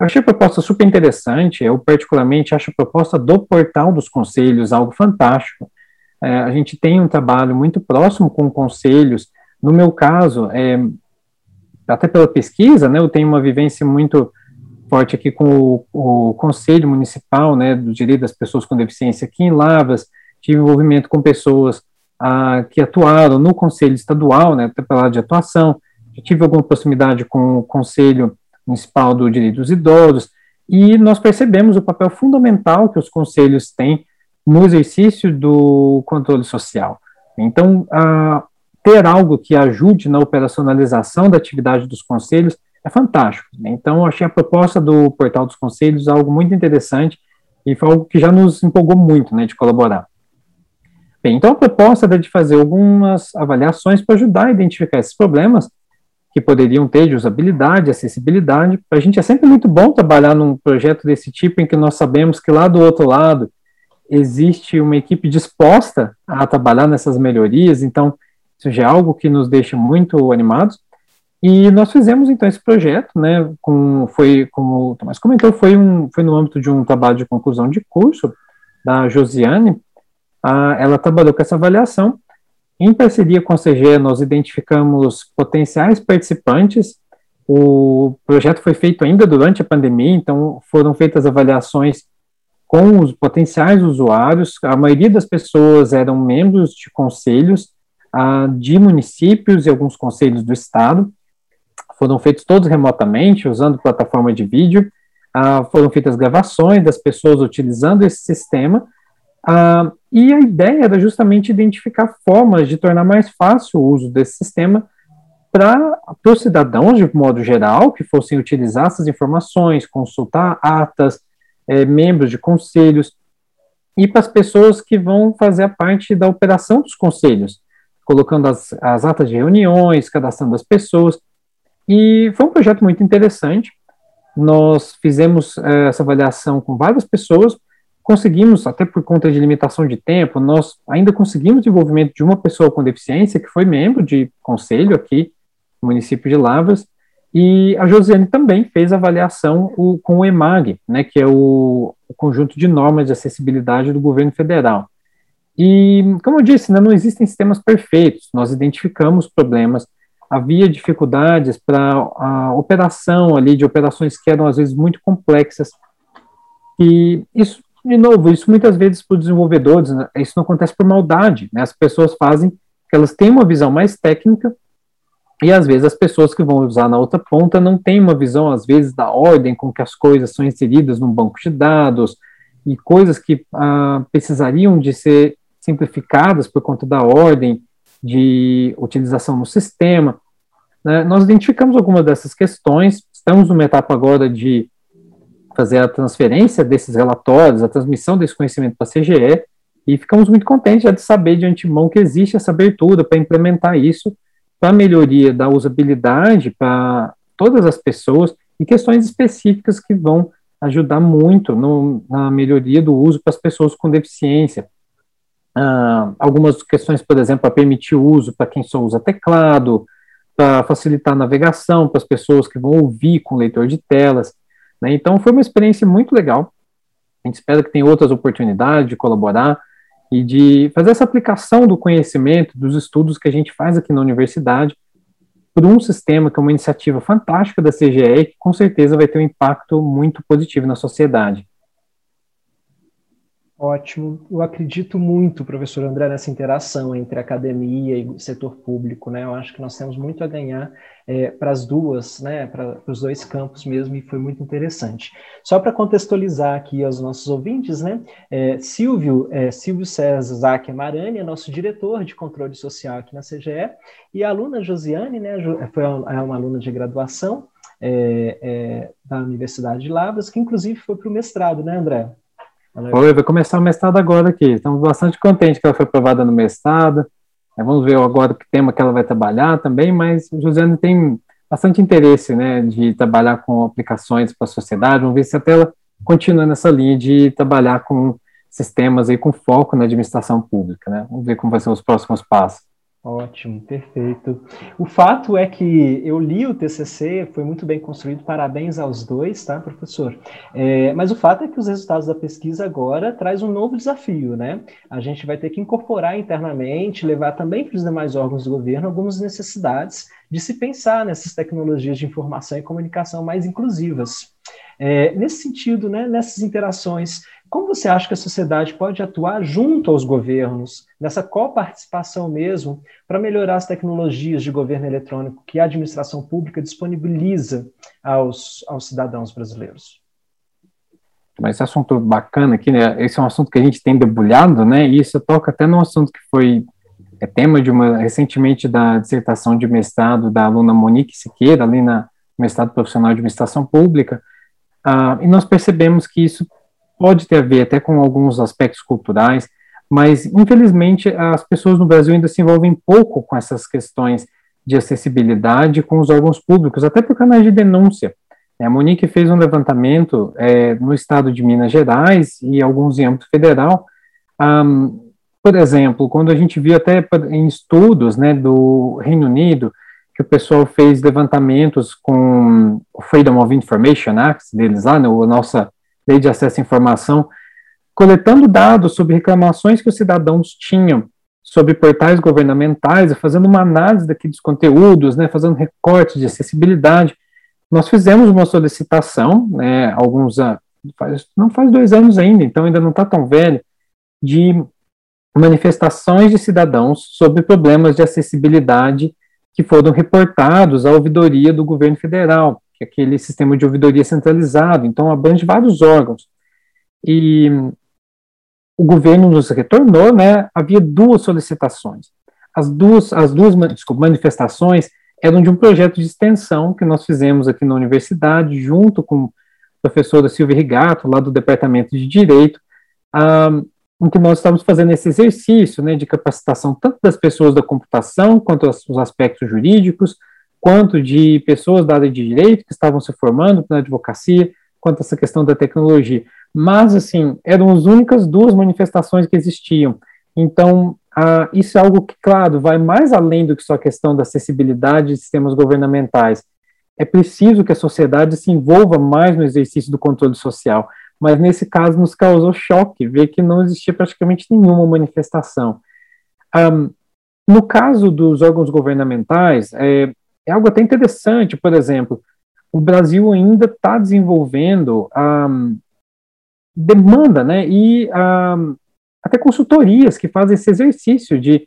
Eu achei a proposta super interessante, eu particularmente acho a proposta do portal dos conselhos algo fantástico. É, a gente tem um trabalho muito próximo com conselhos, no meu caso, é, até pela pesquisa, né, eu tenho uma vivência muito forte aqui com o, o Conselho Municipal, né, do Direito das Pessoas com Deficiência aqui em Lavras, tive envolvimento com pessoas ah, que atuaram no Conselho Estadual, né, até pela de atuação, tive alguma proximidade com o Conselho Municipal do Direito dos Idosos, e nós percebemos o papel fundamental que os conselhos têm no exercício do controle social. Então, ter algo que ajude na operacionalização da atividade dos conselhos é fantástico. Né? Então, achei a proposta do Portal dos Conselhos algo muito interessante e foi algo que já nos empolgou muito né, de colaborar. Bem, então a proposta era de fazer algumas avaliações para ajudar a identificar esses problemas que poderiam ter de usabilidade, acessibilidade. Para a gente é sempre muito bom trabalhar num projeto desse tipo em que nós sabemos que lá do outro lado existe uma equipe disposta a trabalhar nessas melhorias, então isso já é algo que nos deixa muito animados. E nós fizemos então esse projeto, né, com, foi, como o Tomás comentou, foi, um, foi no âmbito de um trabalho de conclusão de curso da Josiane, a, ela trabalhou com essa avaliação em parceria com a CGE, nós identificamos potenciais participantes. O projeto foi feito ainda durante a pandemia, então foram feitas avaliações com os potenciais usuários. A maioria das pessoas eram membros de conselhos ah, de municípios e alguns conselhos do estado. Foram feitos todos remotamente, usando plataforma de vídeo. ah, foram feitas gravações das pessoas utilizando esse sistema, ah, e a ideia era justamente identificar formas de tornar mais fácil o uso desse sistema para os cidadãos, de modo geral, que fossem utilizar essas informações, consultar atas, é, membros de conselhos, e para as pessoas que vão fazer a parte da operação dos conselhos, colocando as, as atas de reuniões, cadastrando as pessoas. E foi um projeto muito interessante. Nós fizemos é, essa avaliação com várias pessoas, conseguimos, até por conta de limitação de tempo, nós ainda conseguimos o envolvimento de uma pessoa com deficiência, que foi membro de conselho aqui no município de Lavras, e a Josiane também fez avaliação o, com o EMAG, né, que é o, o, conjunto de normas de acessibilidade do governo federal. E, como eu disse, né, não existem sistemas perfeitos, nós identificamos problemas, havia dificuldades para a operação ali, de operações que eram às vezes muito complexas, e isso, de novo, isso muitas vezes para os desenvolvedores, né, isso não acontece por maldade, né, as pessoas fazem, elas têm uma visão mais técnica, e às vezes as pessoas que vão usar na outra ponta não têm uma visão, às vezes, da ordem com que as coisas são inseridas num banco de dados e coisas que ah, precisariam de ser simplificadas por conta da ordem de utilização no sistema. Né? Nós identificamos algumas dessas questões, estamos numa etapa agora de fazer a transferência desses relatórios, a transmissão desse conhecimento para a CGE, e ficamos muito contentes já de saber de antemão que existe essa abertura para implementar isso para melhoria da usabilidade para todas as pessoas e questões específicas que vão ajudar muito no, na melhoria do uso para as pessoas com deficiência. Ah, algumas questões, por exemplo, para permitir o uso para quem só usa teclado, para facilitar a navegação para as pessoas que vão ouvir com leitor de telas. Né? Então, foi uma experiência muito legal. A gente espera que tenha outras oportunidades de colaborar e de fazer essa aplicação do conhecimento, dos estudos que a gente faz aqui na universidade, por um sistema que é uma iniciativa fantástica da CGE, que com certeza vai ter um impacto muito positivo na sociedade. Ótimo. Eu acredito muito, professor André, nessa interação entre academia e setor público, né? Eu acho que nós temos muito a ganhar é, para as duas, né? Para os dois campos mesmo, e foi muito interessante. Só para contextualizar aqui aos nossos ouvintes, né? É, Silvio, é, Silvio César Zac Marani é nosso diretor de controle social aqui na CGE, e a aluna Josiane, né? Foi uma, é uma aluna de graduação é, é, da Universidade de Lavras, que inclusive foi para o mestrado, né, André? Oi, vai começar o mestrado agora aqui. Estamos bastante contentes que ela foi aprovada no mestrado. É, vamos ver agora que tema que ela vai trabalhar também, mas o Josiane tem bastante interesse né, de trabalhar com aplicações para a sociedade. Vamos ver se até ela continua nessa linha de trabalhar com sistemas aí com foco na administração pública. Né? Vamos ver como vai ser os próximos passos. Ótimo, perfeito. O fato é que eu li o TCC, foi muito bem construído, parabéns aos dois, tá, professor? É, mas o fato é que os resultados da pesquisa agora traz um novo desafio, né? A gente vai ter que incorporar internamente, levar também para os demais órgãos do governo algumas necessidades de se pensar nessas tecnologias de informação e comunicação mais inclusivas. É, nesse sentido, né, nessas interações, como você acha que a sociedade pode atuar junto aos governos, nessa coparticipação mesmo, para melhorar as tecnologias de governo eletrônico que a administração pública disponibiliza aos, aos cidadãos brasileiros? Mas esse assunto bacana aqui, né? Esse é um assunto que a gente tem debulhado, né? E isso toca até num assunto que foi é tema de uma recentemente da dissertação de mestrado da aluna Monique Siqueira, ali na mestrado profissional de administração pública. Ah, e nós percebemos que isso pode ter a ver até com alguns aspectos culturais, mas infelizmente as pessoas no Brasil ainda se envolvem pouco com essas questões de acessibilidade com os órgãos públicos, até por canais de denúncia. É, a Monique fez um levantamento é, no estado de Minas Gerais e alguns em âmbito federal. Um, por exemplo, quando a gente viu até em estudos né, do Reino Unido, que o pessoal fez levantamentos com o Freedom of Information Act deles lá, né, a nossa lei de acesso à informação, coletando dados sobre reclamações que os cidadãos tinham sobre portais governamentais, fazendo uma análise daqueles conteúdos, né, fazendo recortes de acessibilidade. Nós fizemos uma solicitação, né, alguns faz, não faz dois anos ainda, então ainda não está tão velho, de manifestações de cidadãos sobre problemas de acessibilidade que foram reportados à ouvidoria do governo federal, que é aquele sistema de ouvidoria centralizado, então abrange vários órgãos. E o governo nos retornou, né, havia duas solicitações. As duas, as duas desculpa, manifestações eram de um projeto de extensão que nós fizemos aqui na universidade, junto com a professora Silvia Rigato, lá do Departamento de Direito, um, em que nós estamos fazendo esse exercício né, de capacitação tanto das pessoas da computação, quanto os aspectos jurídicos, quanto de pessoas da área de direito que estavam se formando na advocacia, quanto essa questão da tecnologia. Mas, assim, eram as únicas duas manifestações que existiam. Então, ah, isso é algo que, claro, vai mais além do que só a questão da acessibilidade de sistemas governamentais. É preciso que a sociedade se envolva mais no exercício do controle social mas nesse caso nos causou choque ver que não existia praticamente nenhuma manifestação. Um, no caso dos órgãos governamentais, é, é, algo até interessante, por exemplo, o Brasil ainda está desenvolvendo um, demanda, né, e um, até consultorias que fazem esse exercício de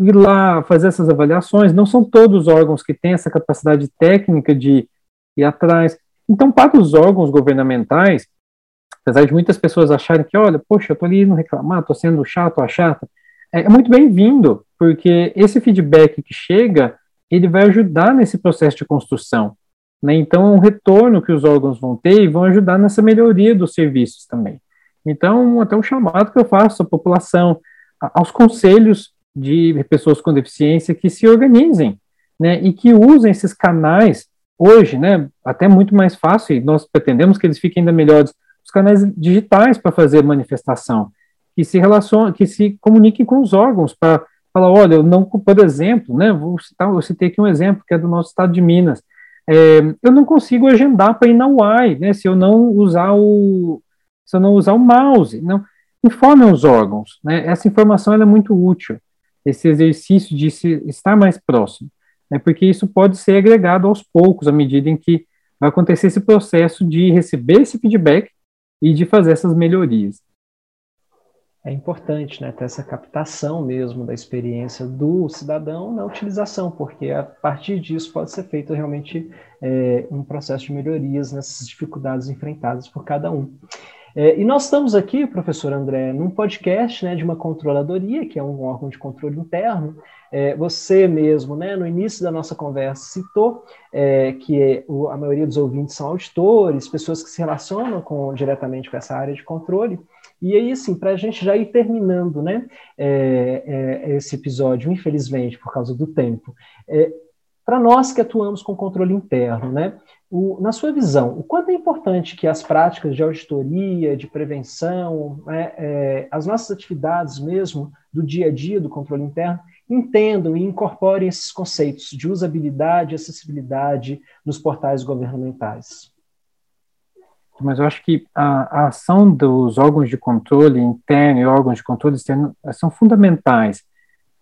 ir lá fazer essas avaliações, não são todos os órgãos que têm essa capacidade técnica de ir atrás. Então, para os órgãos governamentais, apesar de muitas pessoas acharem que, olha, poxa, eu tô ali indo reclamar, tô sendo chato ou chata, é muito bem-vindo, porque esse feedback que chega, ele vai ajudar nesse processo de construção. Né? Então, é um retorno que os órgãos vão ter e vão ajudar nessa melhoria dos serviços também. Então, até um chamado que eu faço à população, aos conselhos de pessoas com deficiência que se organizem, né, e que usem esses canais hoje, né, até muito mais fácil, e nós pretendemos que eles fiquem ainda melhores os canais digitais para fazer manifestação, que se relacionem, que se comuniquem com os órgãos para falar, olha, eu não, por exemplo, né, vou citar, eu citei aqui um exemplo que é do nosso estado de Minas, é, eu não consigo agendar para ir na UAI, né, se eu não usar o, se eu não usar o mouse, não, informem os órgãos, né, essa informação é muito útil, esse exercício de se, estar mais próximo, né, porque isso pode ser agregado aos poucos, à medida em que vai acontecer esse processo de receber esse feedback e de fazer essas melhorias. É importante né, ter essa captação mesmo da experiência do cidadão na utilização, porque a partir disso pode ser feito realmente é, um processo de melhorias nessas dificuldades enfrentadas por cada um. É, e nós estamos aqui, professor André, num podcast né, de uma controladoria, que é um órgão de controle interno, é, você mesmo, né, no início da nossa conversa, citou é, que o, a maioria dos ouvintes são auditores, pessoas que se relacionam com, diretamente com essa área de controle. E aí, assim, para a gente já ir terminando né, é, é, esse episódio, infelizmente, por causa do tempo, é, para nós que atuamos com controle interno, né, o, na sua visão, o quanto é importante que as práticas de auditoria, de prevenção, né, é, as nossas atividades mesmo do dia a dia do controle interno, entendam e incorporem esses conceitos de usabilidade e acessibilidade nos portais governamentais. Mas eu acho que a, a ação dos órgãos de controle interno e órgãos de controle externo eh, são fundamentais.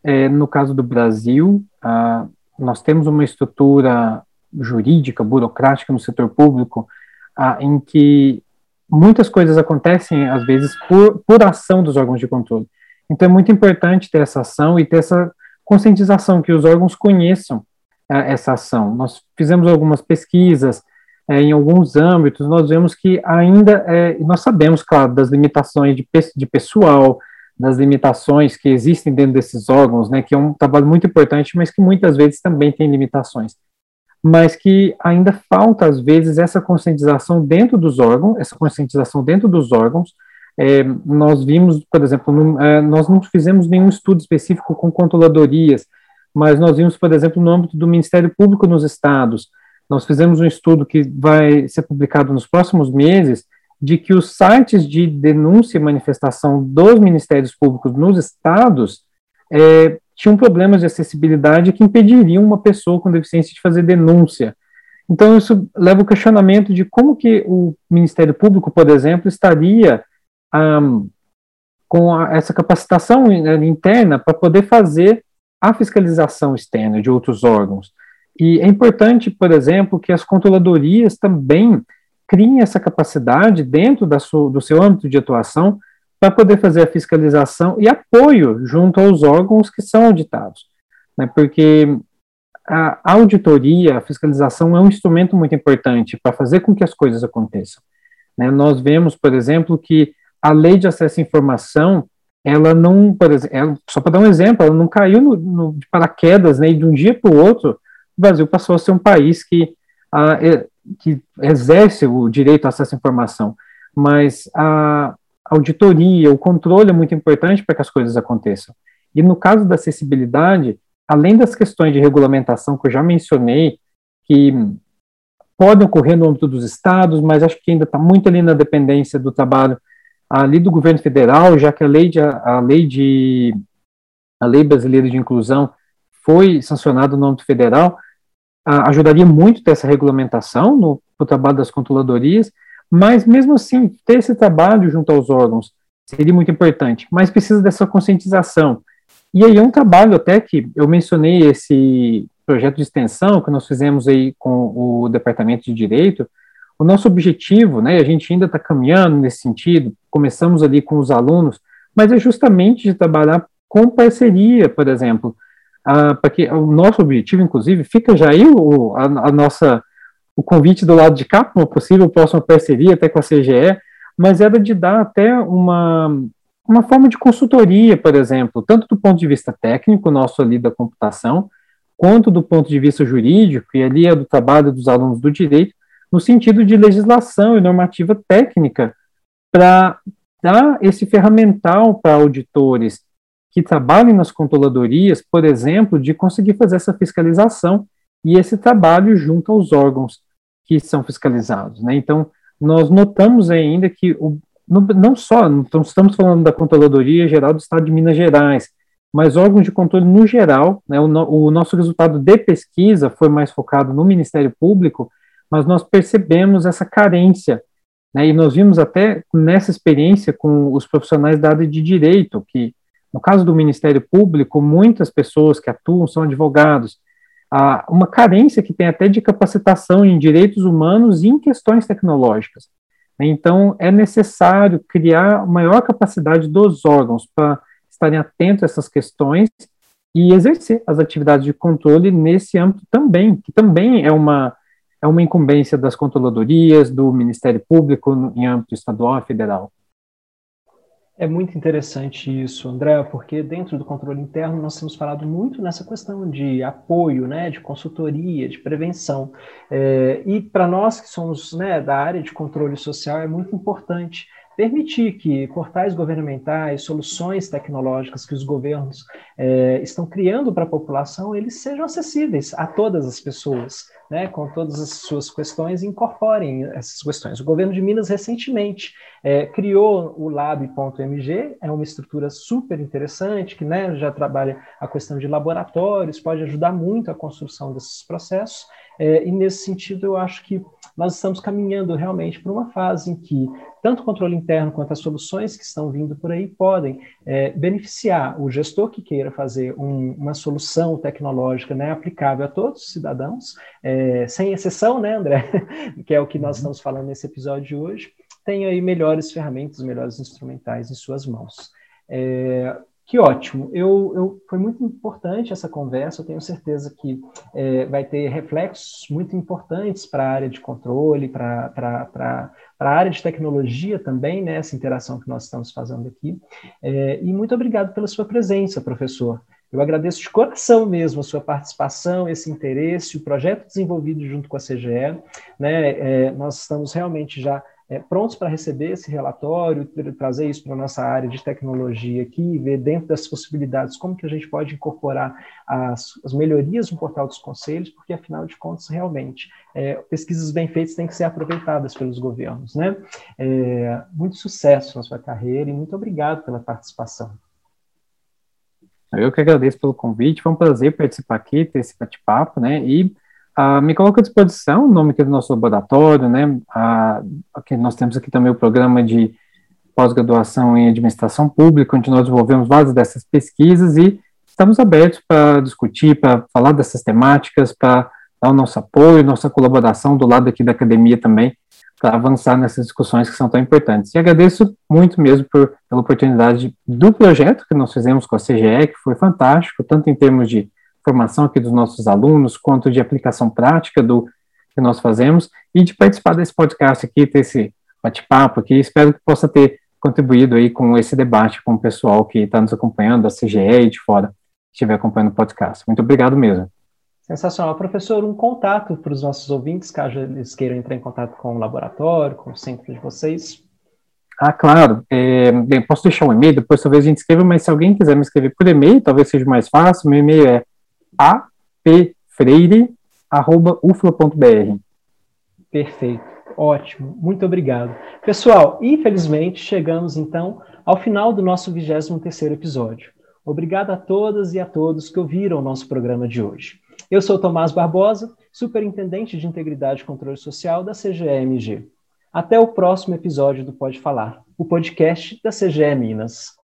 É, no caso do Brasil, a, nós temos uma estrutura jurídica, burocrática no setor público, a, em que muitas coisas acontecem, às vezes, por, por ação dos órgãos de controle. Então é muito importante ter essa ação e ter essa conscientização, que os órgãos conheçam é, essa ação. Nós fizemos algumas pesquisas é, em alguns âmbitos, nós vemos que ainda, é, nós sabemos, claro, das limitações de, de pessoal, das limitações que existem dentro desses órgãos, né, que é um trabalho muito importante, mas que muitas vezes também tem limitações. Mas que ainda falta, às vezes, essa conscientização dentro dos órgãos, essa conscientização dentro dos órgãos, é, nós vimos, por exemplo, no, é, nós não fizemos nenhum estudo específico com controladorias, mas nós vimos, por exemplo, no âmbito do Ministério Público nos estados, nós fizemos um estudo que vai ser publicado nos próximos meses, de que os sites de denúncia e manifestação dos ministérios públicos nos estados é, tinham problemas de acessibilidade que impediriam uma pessoa com deficiência de fazer denúncia. Então, isso leva o questionamento de como que o Ministério Público, por exemplo, estaria um, com a, essa capacitação interna para poder fazer a fiscalização externa de outros órgãos. E é importante, por exemplo, que as controladorias também criem essa capacidade dentro sua, do seu âmbito de atuação para poder fazer a fiscalização e apoio junto aos órgãos que são auditados. Né, porque a auditoria, a fiscalização é um instrumento muito importante para fazer com que as coisas aconteçam. Né? Nós vemos, por exemplo, que a lei de acesso à informação, ela não, por exemplo, só para dar um exemplo, ela não caiu no, no, de paraquedas, né, de um dia para o outro, o Brasil passou a ser um país que, a, é, que exerce o direito ao acesso à informação, mas a auditoria, o controle é muito importante para que as coisas aconteçam. E no caso da acessibilidade, além das questões de regulamentação que eu já mencionei, que podem ocorrer no âmbito dos estados, mas acho que ainda está muito ali na dependência do trabalho ali do governo federal, já que a lei de a lei de a lei brasileira de inclusão foi sancionada no âmbito federal, ajudaria muito ter essa regulamentação no, no trabalho das controladorias, mas mesmo assim ter esse trabalho junto aos órgãos seria muito importante, mas precisa dessa conscientização. E aí é um trabalho até que eu mencionei esse projeto de extensão que nós fizemos aí com o Departamento de Direito, o nosso objetivo, né, a gente ainda está caminhando nesse sentido, começamos ali com os alunos, mas é justamente de trabalhar com parceria, por exemplo, ah, para que o nosso objetivo, inclusive, fica já aí o, a, a, nossa, o convite do lado de cá para uma possível próxima parceria até com a CGE, mas era de dar até uma, uma forma de consultoria, por exemplo, tanto do ponto de vista técnico, nosso ali da computação, quanto do ponto de vista jurídico, e ali é do trabalho dos alunos do direito, no sentido de legislação e normativa técnica, para dar esse ferramental para auditores que trabalhem nas controladorias, por exemplo, de conseguir fazer essa fiscalização e esse trabalho junto aos órgãos que são fiscalizados. Né? Então, nós notamos ainda que, o, não só, então estamos falando da Controladoria Geral do Estado de Minas Gerais, mas órgãos de controle no geral, né, o, o nosso resultado de pesquisa foi mais focado no Ministério Público, mas nós percebemos essa carência, né, e nós vimos até nessa experiência com os profissionais da área de direito, que no caso do Ministério Público, muitas pessoas que atuam são advogados, há uma carência que tem até de capacitação em direitos humanos e em questões tecnológicas. Então, é necessário criar maior capacidade dos órgãos para estarem atentos a essas questões e exercer as atividades de controle nesse âmbito também, que também é uma é uma incumbência das controladorias, do Ministério Público em âmbito estadual e federal. É muito interessante isso, André, porque dentro do controle interno nós temos falado muito nessa questão de apoio, né, de consultoria, de prevenção. É, e para nós que somos né, da área de controle social é muito importante permitir que portais governamentais, soluções tecnológicas que os governos é, estão criando para a população, eles sejam acessíveis a todas as pessoas, né, com todas as suas questões, e incorporem essas questões. O governo de Minas, recentemente, é, criou o Lab.mg, é uma estrutura super interessante, que né, já trabalha a questão de laboratórios, pode ajudar muito a construção desses processos, é, e nesse sentido eu acho que nós estamos caminhando realmente para uma fase em que tanto o controle interno quanto as soluções que estão vindo por aí podem é, beneficiar o gestor que queira fazer um, uma solução tecnológica né, aplicável a todos os cidadãos, é, sem exceção, né, André? que é o que nós uhum. estamos falando nesse episódio de hoje, tem aí melhores ferramentas, melhores instrumentais em suas mãos. É, que ótimo. Eu, eu, foi muito importante essa conversa. Eu tenho certeza que é, vai ter reflexos muito importantes para a área de controle, para a área de tecnologia também, né, essa interação que nós estamos fazendo aqui. É, e muito obrigado pela sua presença, professor. Eu agradeço de coração mesmo a sua participação, esse interesse, o projeto desenvolvido junto com a CGE. Né, é, nós estamos realmente já é, prontos para receber esse relatório, trazer isso para a nossa área de tecnologia aqui, ver dentro das possibilidades como que a gente pode incorporar as, as melhorias no portal dos conselhos, porque afinal de contas, realmente, é, pesquisas bem feitas têm que ser aproveitadas pelos governos. Né? É, muito sucesso na sua carreira e muito obrigado pela participação. Eu que agradeço pelo convite, foi um prazer participar aqui, ter esse bate-papo, né, e Uh, me coloco à disposição o nome aqui do nosso laboratório, né? Uh, aqui nós temos aqui também o programa de pós-graduação em administração pública, onde nós desenvolvemos várias dessas pesquisas e estamos abertos para discutir, para falar dessas temáticas, para dar o nosso apoio, nossa colaboração do lado aqui da academia também, para avançar nessas discussões que são tão importantes. E agradeço muito mesmo por, pela oportunidade do projeto que nós fizemos com a CGE, que foi fantástico, tanto em termos de formação aqui dos nossos alunos, quanto de aplicação prática do que nós fazemos e de participar desse podcast aqui, ter esse bate-papo aqui. Espero que possa ter contribuído aí com esse debate com o pessoal que está nos acompanhando, da CGE e de fora, que estiver acompanhando o podcast. Muito obrigado mesmo. Sensacional. Professor, um contato para os nossos ouvintes, caso eles queiram entrar em contato com o laboratório, com o centro de vocês. Ah, claro. É, bem, posso deixar um e-mail, depois talvez a gente escreva, mas se alguém quiser me escrever por e-mail, talvez seja mais fácil. Meu e-mail é apfreire.ufla.br. Perfeito. Ótimo. Muito obrigado. Pessoal, infelizmente, chegamos então ao final do nosso 23º episódio. Obrigado a todas e a todos que ouviram o nosso programa de hoje. Eu sou Tomás Barbosa, Superintendente de Integridade e Controle Social da CGMG. Até o próximo episódio do Pode Falar, o podcast da CGE Minas.